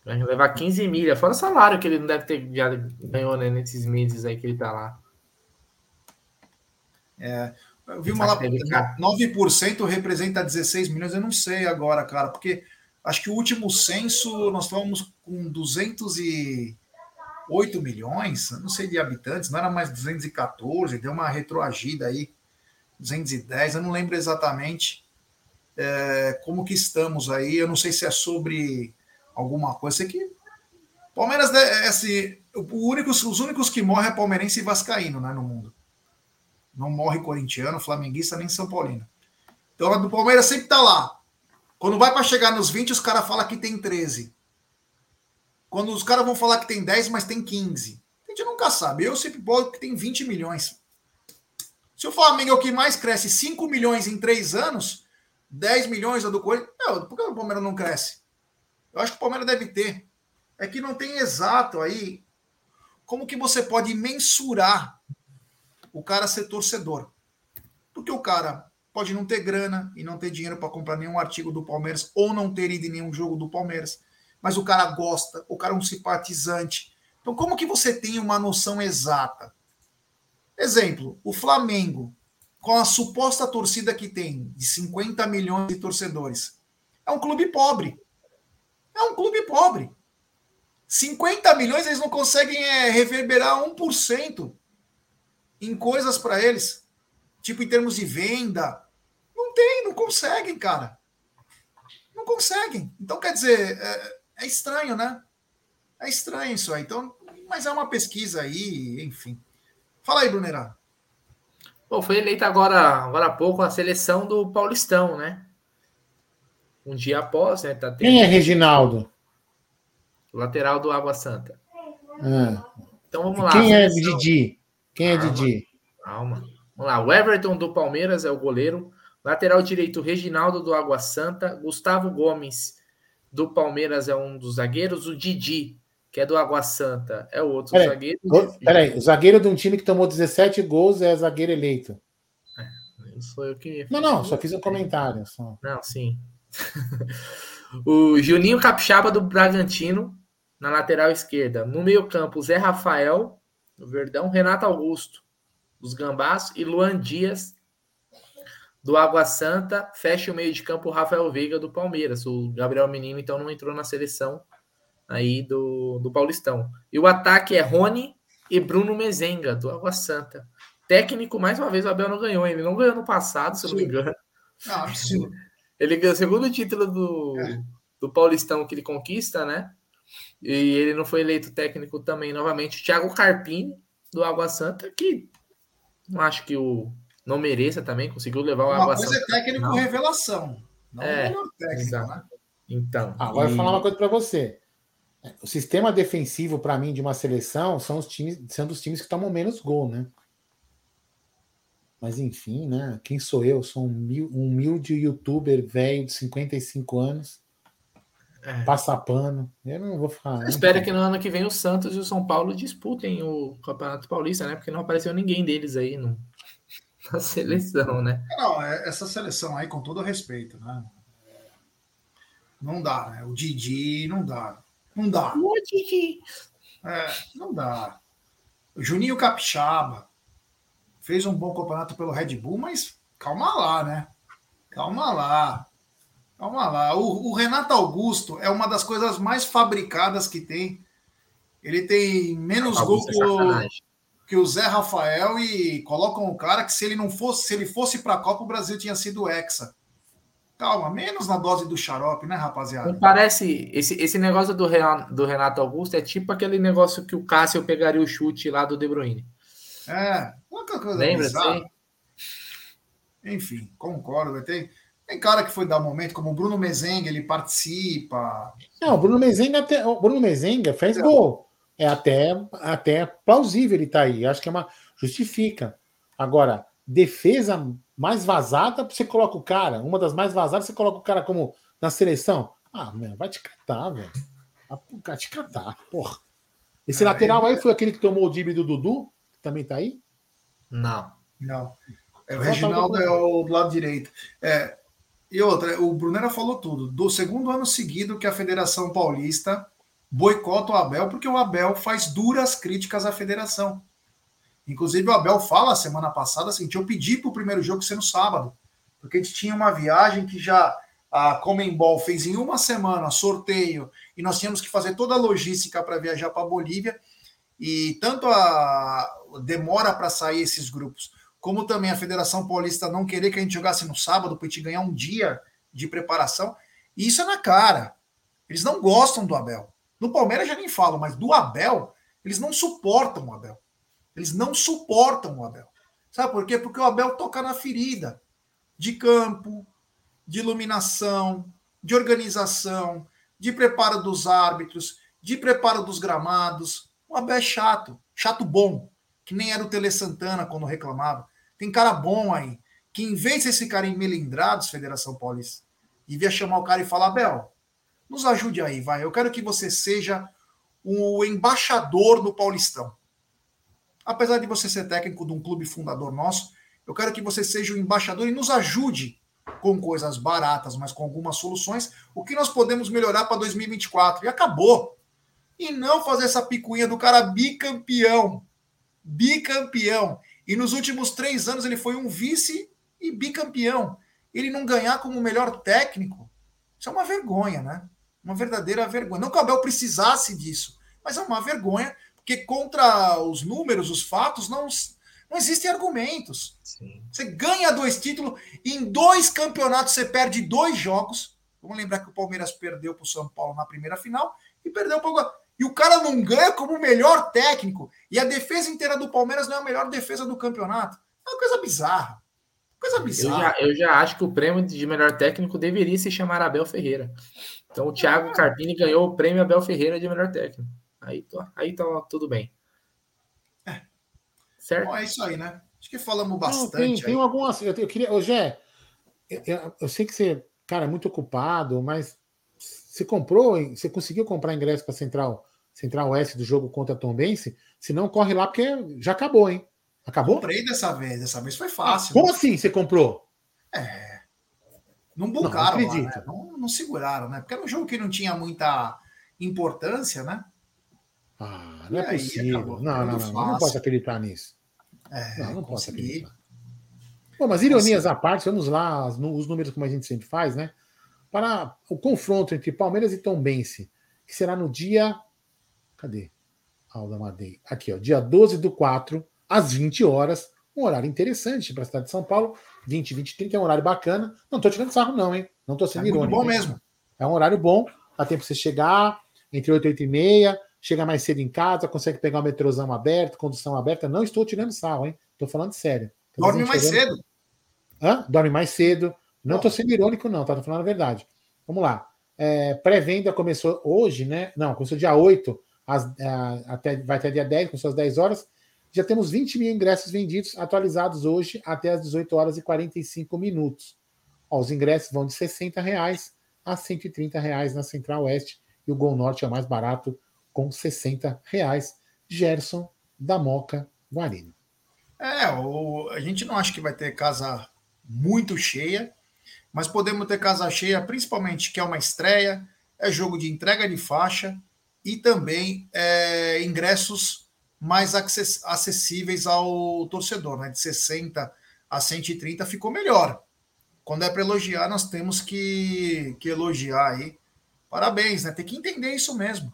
Vai levar 15 milhas, fora o salário que ele não deve ter já ganhou né, nesses meses aí que ele tá lá. É, eu vi uma lá, 9% representa 16 milhões, eu não sei agora, cara, porque acho que o último censo nós estávamos com 208 milhões, não sei de habitantes, não era mais 214, deu uma retroagida aí, 210, eu não lembro exatamente é, como que estamos aí, eu não sei se é sobre alguma coisa, que Palmeiras é assim, o único, os únicos que morrem é palmeirense e vascaíno, né, no mundo. Não morre corintiano, flamenguista nem São Paulino. Então, do Palmeiras sempre tá lá. Quando vai para chegar nos 20, os caras falam que tem 13. Quando os caras vão falar que tem 10, mas tem 15. A gente nunca sabe. Eu sempre boto que tem 20 milhões. Se o Flamengo é o que mais cresce 5 milhões em 3 anos, 10 milhões é do Corinthians. Não, por que o Palmeiras não cresce? Eu acho que o Palmeiras deve ter. É que não tem exato aí como que você pode mensurar o cara ser torcedor. Porque o cara pode não ter grana e não ter dinheiro para comprar nenhum artigo do Palmeiras ou não ter ido em nenhum jogo do Palmeiras, mas o cara gosta, o cara é um simpatizante. Então, como que você tem uma noção exata? Exemplo, o Flamengo, com a suposta torcida que tem, de 50 milhões de torcedores, é um clube pobre. É um clube pobre. 50 milhões eles não conseguem é, reverberar 1% em coisas para eles, tipo em termos de venda. Não tem, não conseguem, cara. Não conseguem. Então, quer dizer, é, é estranho, né? É estranho isso aí. Então, mas é uma pesquisa aí, enfim. Fala aí, Brunerá. Bom, foi eleita agora, agora há pouco a seleção do Paulistão, né? Um dia após, né? Tá Quem é Reginaldo? Lateral do Água Santa. Ah. Então vamos lá. Quem é Didi? Quem é Didi? Calma. Vamos lá. O Everton do Palmeiras é o goleiro. Lateral direito, Reginaldo do Água Santa. Gustavo Gomes do Palmeiras é um dos zagueiros. O Didi, que é do Água Santa, é o outro peraí, zagueiro. Peraí, o zagueiro de um time que tomou 17 gols é zagueiro eleito. É, isso foi o que. Não, não, só fiz um comentário. Só. Não, sim. o Juninho Capixaba do Bragantino na lateral esquerda. No meio-campo, Zé Rafael do Verdão, Renato Augusto, dos Gambás, e Luan Dias, do Água Santa. Fecha o meio de campo o Rafael Veiga, do Palmeiras. O Gabriel Menino, então, não entrou na seleção aí do, do Paulistão. E o ataque é Rony e Bruno Mezenga, do Água Santa. Técnico, mais uma vez, o Abel não ganhou. Ele não ganhou no passado, se eu não me engano. Não, absurdo. Ele ganhou o segundo título do, é. do Paulistão que ele conquista, né? E ele não foi eleito técnico também, novamente. O Thiago Carpini, do Água Santa, que não acho que o não mereça também, conseguiu levar o uma Água coisa é técnico não. revelação. Não É, é, melhor técnico, né? Então. Ah, Agora eu e- vou falar uma coisa para você. O sistema defensivo, para mim, de uma seleção são os times, são dos times que tomam menos gol, né? Mas enfim, né? Quem sou eu? Sou um humil- um humilde youtuber velho de 55 anos. É. Passa pano. Eu não vou falar. Eu espero que no ano que vem o Santos e o São Paulo disputem o Campeonato Paulista, né? Porque não apareceu ninguém deles aí no, na seleção, né? Não, é- essa seleção aí, com todo respeito, né? Não dá, né? O Didi não dá. Não dá. O Didi. É, não dá. O Juninho Capixaba fez um bom campeonato pelo Red Bull, mas calma lá, né? Calma lá. Calma lá. O, o Renato Augusto é uma das coisas mais fabricadas que tem. Ele tem menos gol Augusto é que o, Zé Rafael e colocam o cara que se ele não fosse, se ele fosse para a Copa, o Brasil tinha sido hexa. Calma, menos na dose do xarope, né, rapaziada? Não parece. Esse, esse negócio do Renato, do Renato Augusto é tipo aquele negócio que o Cássio pegaria o chute lá do De Bruyne. É, outra coisa Lembra? Sim. Enfim, concordo. Tem, tem cara que foi dar um momento, como o Bruno Mezenga, ele participa. Não, o Bruno Mezenga, até, o Bruno Mezenga fez gol. É até, até plausível ele tá aí. Acho que é uma. Justifica. Agora, defesa mais vazada, você coloca o cara. Uma das mais vazadas, você coloca o cara como na seleção. Ah, meu, vai te catar, velho. Vai te catar, porra. Esse É, lateral ele- aí foi aquele que tomou o drible do Dudu, que também tá aí? Não. Não. É, o Só Reginaldo é o do lado direito. É, e outra, o Brunera falou tudo. Do segundo ano seguido que a Federação Paulista boicota o Abel, porque o Abel faz duras críticas à federação. Inclusive, o Abel fala semana passada assim: eu pedi para o primeiro jogo ser no sábado, porque a gente tinha uma viagem que já a Comembol fez em uma semana sorteio e nós tínhamos que fazer toda a logística para viajar para a Bolívia e tanto a demora para sair esses grupos, como também a Federação Paulista não querer que a gente jogasse no sábado para a gente ganhar um dia de preparação, e isso é na cara. Eles não gostam do Abel. No Palmeiras já nem falo, mas do Abel, eles não suportam o Abel. Eles não suportam o Abel. Sabe por quê? Porque o Abel toca na ferida de campo, de iluminação, de organização, de preparo dos árbitros, de preparo dos gramados. O Abel é chato, chato bom, que nem era o Tele Santana quando reclamava. Tem cara bom aí, que em vez de ficarem melindrados, Federação Paulista, devia chamar o cara e falar: Abel, nos ajude aí, vai. Eu quero que você seja o embaixador no Paulistão. Apesar de você ser técnico de um clube fundador nosso, eu quero que você seja o embaixador e nos ajude com coisas baratas, mas com algumas soluções, o que nós podemos melhorar para 2024. E acabou. E não fazer essa picuinha do cara bicampeão. Bicampeão. E nos últimos três anos ele foi um vice e bicampeão. Ele não ganhar como melhor técnico, isso é uma vergonha, né? Uma verdadeira vergonha. Não que o Abel precisasse disso, mas é uma vergonha, porque contra os números, os fatos, não, não existem argumentos. Sim. Você ganha dois títulos, em dois campeonatos você perde dois jogos. Vamos lembrar que o Palmeiras perdeu para o São Paulo na primeira final e perdeu para o. E o cara não ganha como o melhor técnico. E a defesa inteira do Palmeiras não é a melhor defesa do campeonato. É uma coisa bizarra. Coisa Eu bizarra. já, eu já acho que o prêmio de melhor técnico deveria se chamar Abel Ferreira. Então o Thiago Carpini ganhou o prêmio Abel Ferreira de melhor técnico. Aí, tá- aí tá tudo bem. Certo? Bom, é isso aí, né? Acho que falamos Não, bastante. tem, aí. tem algumas. Eu, eu queria. Ô, Gé, eu, eu- eu sei que você, cara, é muito ocupado, mas você comprou, você conseguiu comprar ingresso para Central, Central Oeste do jogo contra a Tom Bense? Se não, corre lá, porque já acabou, hein? Acabou? Comprei dessa vez, dessa vez foi fácil. Como assim você comprou? Não Não, bucaram não lá, né? não, não seguraram, né? Porque era um jogo que não tinha muita importância, né? Ah, não é E aí, possível. acabou Não, não, não, não posso acreditar nisso. É, Não, não posso acreditar. Bom, mas ironias à parte, vamos lá, os números como a gente sempre faz, né? Para o confronto entre Palmeiras e Tombense, que será no dia. Cadê? Alda Madei. Aqui, ó, dia 12 do 4, às 20 horas. Um horário interessante para a cidade de São Paulo. 20, 20, 30 é um horário bacana. Não tô tirando sarro, não, hein? Não tô sendo É irônico. bom mesmo. É um horário bom, dá tempo você chegar entre 8 e 8 e meia, chega mais cedo em casa, consegue pegar o metrôzão aberto, condução aberta. Não estou tirando sarro, hein? Tô falando sério. Tô Dorme mais chegando- cedo. Hã? Dorme mais cedo. Não tô sendo irônico, não, tá? Tô falando a verdade. Vamos lá. É, Pré-venda começou hoje, né? Não, começou dia 8, às, ah, até, vai até dia 10, começou às 10 horas. Já temos 20 mil ingressos vendidos, atualizados hoje até às 18 horas e 45 minutos. Ó, os ingressos vão de 60 reais a 130 reais na Central Oeste e o Gol Norte é o mais barato com 60 reais. Gerson da Moca Guarino. É, o, a gente não acha que vai ter casa muito cheia, mas podemos ter casa cheia, principalmente que é uma estreia, é jogo de entrega de faixa e também é, ingressos mais acess- acessíveis ao torcedor, né? De 60 a 130 ficou melhor. Quando é para elogiar, nós temos que, que elogiar aí. Parabéns, né? Tem que entender isso mesmo.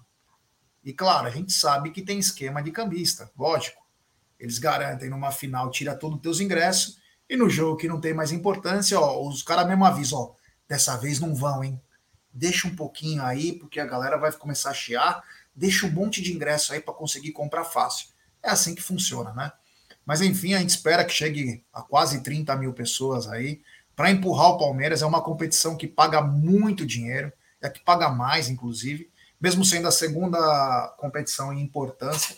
E claro, a gente sabe que tem esquema de cambista, lógico. Eles garantem numa final, tira todos os teus ingressos. E no jogo que não tem mais importância, ó, os caras mesmo avisam, ó, dessa vez não vão, hein? Deixa um pouquinho aí, porque a galera vai começar a chiar. Deixa um monte de ingresso aí para conseguir comprar fácil. É assim que funciona, né? Mas enfim, a gente espera que chegue a quase 30 mil pessoas aí para empurrar o Palmeiras. É uma competição que paga muito dinheiro, é que paga mais, inclusive, mesmo sendo a segunda competição em importância.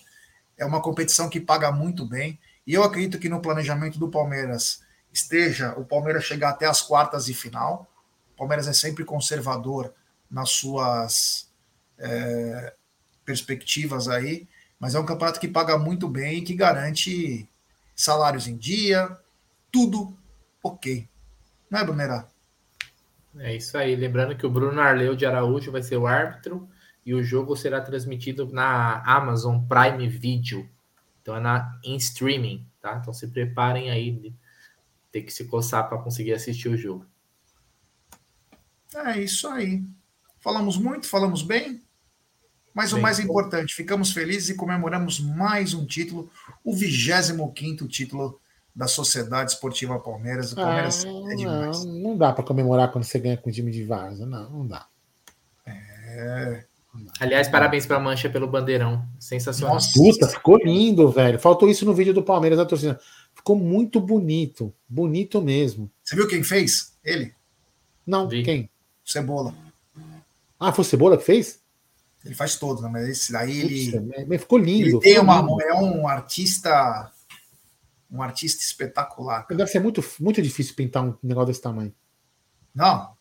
É uma competição que paga muito bem. E eu acredito que no planejamento do Palmeiras esteja o Palmeiras chegar até as quartas de final. O Palmeiras é sempre conservador nas suas é, perspectivas aí, mas é um campeonato que paga muito bem e que garante salários em dia, tudo ok. Não é, Brunera? É isso aí. Lembrando que o Bruno Arleu de Araújo vai ser o árbitro e o jogo será transmitido na Amazon Prime Video. Então é na, em streaming, tá? Então se preparem aí, tem que se coçar para conseguir assistir o jogo. É isso aí. Falamos muito, falamos bem, mas bem, o mais importante, ficamos felizes e comemoramos mais um título, o 25 título da Sociedade Esportiva Palmeiras. O Palmeiras ah, é demais. Não, não dá para comemorar quando você ganha com o time de Varsa, não, não dá. É. Aliás, parabéns para a Mancha pelo bandeirão. Sensacional. Nossa, puta, ficou lindo, velho. Faltou isso no vídeo do Palmeiras da torcida. Ficou muito bonito. Bonito mesmo. Você viu quem fez? Ele? Não, Vi. quem? Cebola. Ah, foi o Cebola que fez? Ele faz todos, né? Mas esse daí ele. Mas ficou lindo. Ele tem uma, lindo. é um artista. Um artista espetacular. Cara. Deve ser muito, muito difícil pintar um negócio desse tamanho. Não,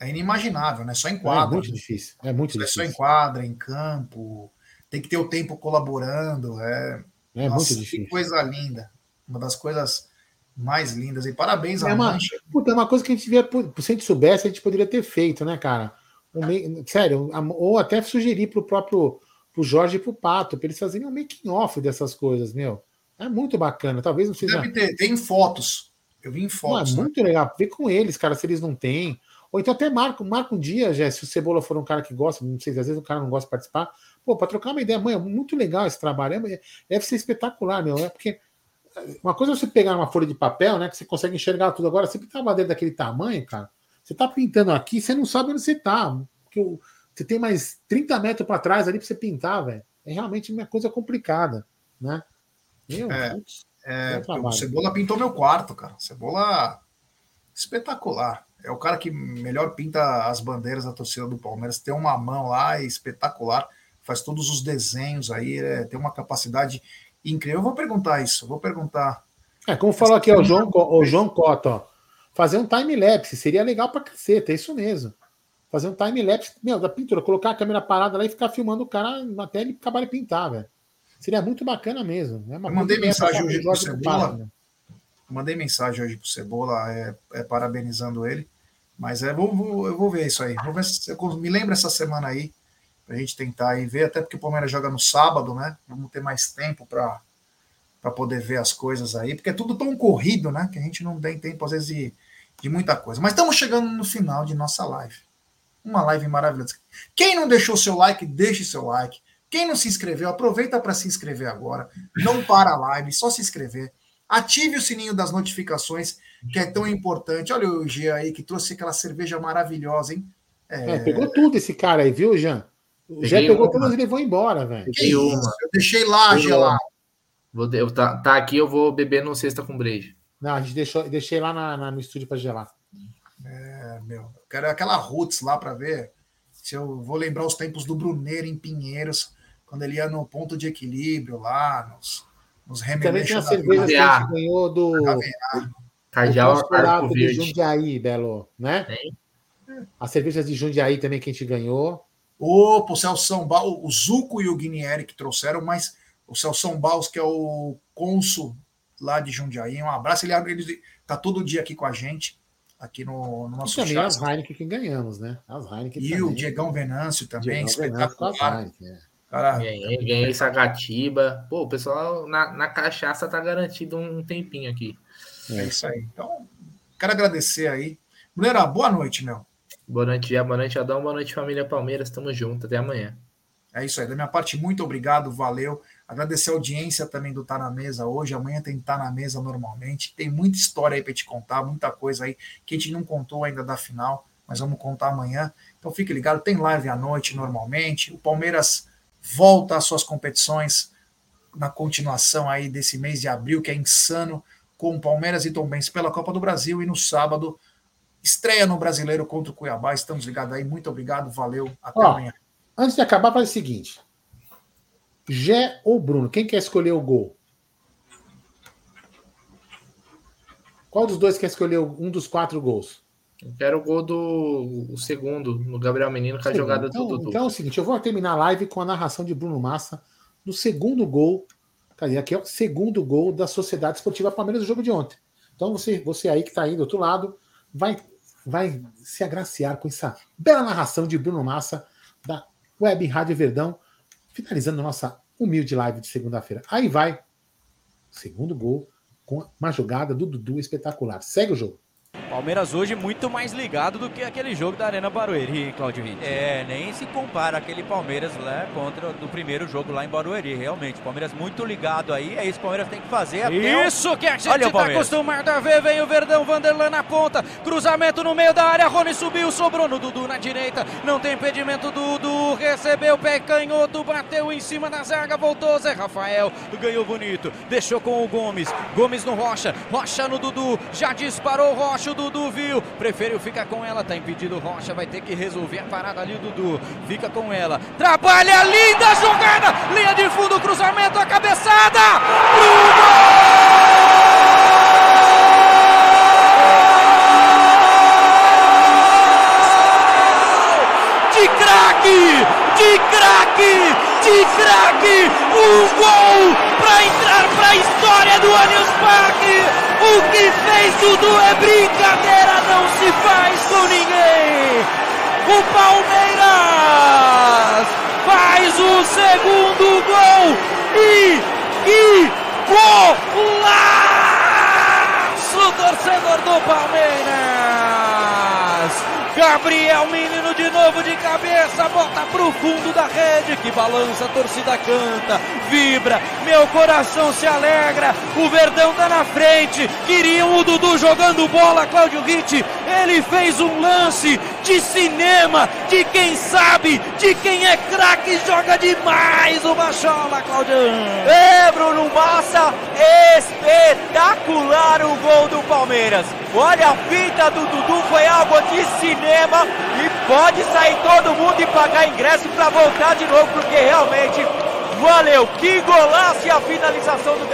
é inimaginável, né? Só em quadra. É muito difícil. É muito difícil. É só em quadra, em campo. Tem que ter o tempo colaborando. É, é Nossa, muito difícil. Que coisa linda. Uma das coisas mais lindas. E parabéns é à uma, Mancha. Puta, é uma coisa que a gente devia, se a gente soubesse, a gente poderia ter feito, né, cara? Um sério, ou até sugerir pro próprio pro Jorge e pro Pato, para eles fazerem um making off dessas coisas, meu. É muito bacana. Talvez não seja. Deve ter, tem fotos. Eu vi em fotos. Não, é muito né? legal. Ver com eles, cara, se eles não têm. Ou então até marca, marca um dia, já, se o Cebola for um cara que gosta, não sei, às vezes o cara não gosta de participar, pô, para trocar uma ideia, mãe, é muito legal esse trabalho, é, deve ser espetacular, meu, é porque uma coisa é você pegar uma folha de papel, né, que você consegue enxergar tudo, agora, você pintar uma madeira daquele tamanho, cara, você tá pintando aqui, você não sabe onde você tá, você tem mais 30 metros para trás ali para você pintar, velho, é realmente uma coisa complicada, né? Meu, é, putz, é, o Cebola pintou meu quarto, cara, Cebola espetacular. É o cara que melhor pinta as bandeiras da torcida do Palmeiras. Tem uma mão lá espetacular, faz todos os desenhos aí, é, tem uma capacidade incrível. Eu vou perguntar isso, vou perguntar. É, como falou aqui o João, o João Cota, ó, fazer um time-lapse seria legal pra caceta, é isso mesmo. Fazer um time-lapse, meu, da pintura, colocar a câmera parada lá e ficar filmando o cara até ele acabar de pintar, velho. Seria muito bacana mesmo. É eu mandei mensagem hoje pro Cebola. Né? Mandei mensagem hoje pro Cebola, é, é parabenizando ele. Mas é, vou, vou, eu vou ver isso aí. Vou ver se eu me lembro essa semana aí, pra gente tentar aí ver, até porque o Palmeiras joga no sábado, né? Vamos ter mais tempo para para poder ver as coisas aí, porque é tudo tão corrido, né? Que a gente não tem tempo, às vezes, de, de muita coisa. Mas estamos chegando no final de nossa live. Uma live maravilhosa. Quem não deixou seu like, deixe seu like. Quem não se inscreveu, aproveita para se inscrever agora. Não para a live, só se inscrever. Ative o sininho das notificações, que é tão importante. Olha o G aí, que trouxe aquela cerveja maravilhosa, hein? É... É, pegou tudo esse cara aí, viu, Jean? O Jean pegou todas e levou embora, velho. Eu deixei lá, gelado. Vou, tá, tá aqui, eu vou beber no cesta com brejo. Não, a gente deixou, deixei lá na, na no estúdio para gelar. É, meu. Eu quero aquela Roots lá para ver se eu vou lembrar os tempos do Bruneiro em Pinheiros, quando ele ia no ponto de equilíbrio lá, nos, nos Também tem a cerveja que a gente ganhou do Cardeal Arco de Jundiaí, Belo, né? Tem. As cervejas de Jundiaí também que a gente ganhou. Opa, o Celso Baus, o Zuco e o Guinieri que trouxeram, mas o Celso Baus, que é o cônsul lá de Jundiaí, um abraço. Ele, ele tá todo dia aqui com a gente, aqui no, no nosso e também chat. as Heineken que ganhamos, né? As Heineken e também. o Diegão Venâncio também, Diegão espetacular. Heineken, é. Cara, ganhei, ganhei Sagatiba. Pô, o pessoal na, na cachaça tá garantido um tempinho aqui. É isso aí. Então, quero agradecer aí. Mulher, boa noite, meu. Boa noite, Dia. Boa noite, Adão. Boa noite, família Palmeiras. Tamo junto. Até amanhã. É isso aí. Da minha parte, muito obrigado. Valeu. Agradecer a audiência também do Tá na Mesa hoje. Amanhã tem Tá na Mesa normalmente. Tem muita história aí para te contar, muita coisa aí que a gente não contou ainda da final, mas vamos contar amanhã. Então fique ligado, tem live à noite normalmente. O Palmeiras volta às suas competições na continuação aí desse mês de abril, que é insano, com Palmeiras e Tombense pela Copa do Brasil e no sábado estreia no Brasileiro contra o Cuiabá. Estamos ligados aí. Muito obrigado, valeu, até Ó, amanhã. Antes de acabar, faz o seguinte: Gé ou Bruno? Quem quer escolher o gol? Qual dos dois quer escolher um dos quatro gols? Eu quero o gol do o segundo, no Gabriel Menino, com a Segundo. jogada então, do Dudu. Então é o seguinte: eu vou terminar a live com a narração de Bruno Massa do segundo gol. Cadê? Aqui é o segundo gol da Sociedade Esportiva Palmeiras do jogo de ontem. Então você, você aí que está aí do outro lado vai, vai se agraciar com essa bela narração de Bruno Massa da Web Rádio Verdão, finalizando nossa humilde live de segunda-feira. Aí vai, segundo gol, com uma jogada do Dudu espetacular. Segue o jogo. Palmeiras hoje muito mais ligado do que aquele jogo da Arena Barueri, Claudio Vitti. É, nem se compara aquele Palmeiras lá contra do primeiro jogo lá em Barueri, realmente. Palmeiras muito ligado aí, é isso que o Palmeiras tem que fazer até Isso o... que a gente tá Palmeiras. acostumado a ver. Vem o Verdão, Vanderlan na ponta. Cruzamento no meio da área. Rony subiu, sobrou no Dudu na direita. Não tem impedimento. Dudu recebeu pé canhoto, bateu em cima da zaga, voltou. Zé Rafael ganhou bonito. Deixou com o Gomes. Gomes no Rocha. Rocha no Dudu. Já disparou Rocha. O Dudu viu. Preferiu ficar com ela. Tá impedido Rocha. Vai ter que resolver a parada ali Dudu. Fica com ela. Trabalha linda jogada. Linha de fundo, cruzamento, a cabeçada. de craque, de craque, de craque, um gol para entrar para a história do Allianz Parque. O que fez Dudu é brincadeira, não se faz com ninguém. O Palmeiras faz o segundo gol e que golaço, torcedor do Palmeiras. Gabriel Menino de novo de cabeça, bota pro fundo da rede, que balança, a torcida canta, vibra, meu coração se alegra, o Verdão tá na frente, queriam o Dudu jogando bola, Cláudio Ritt, ele fez um lance de cinema, de quem sabe, de quem é craque, joga demais o Bachola, Claudião. É, Bruno Massa, espetacular o gol do Palmeiras. Olha a fita do Dudu, foi algo de cinema e pode sair todo mundo e pagar ingresso para voltar de novo, porque realmente valeu. Que golaço e a finalização do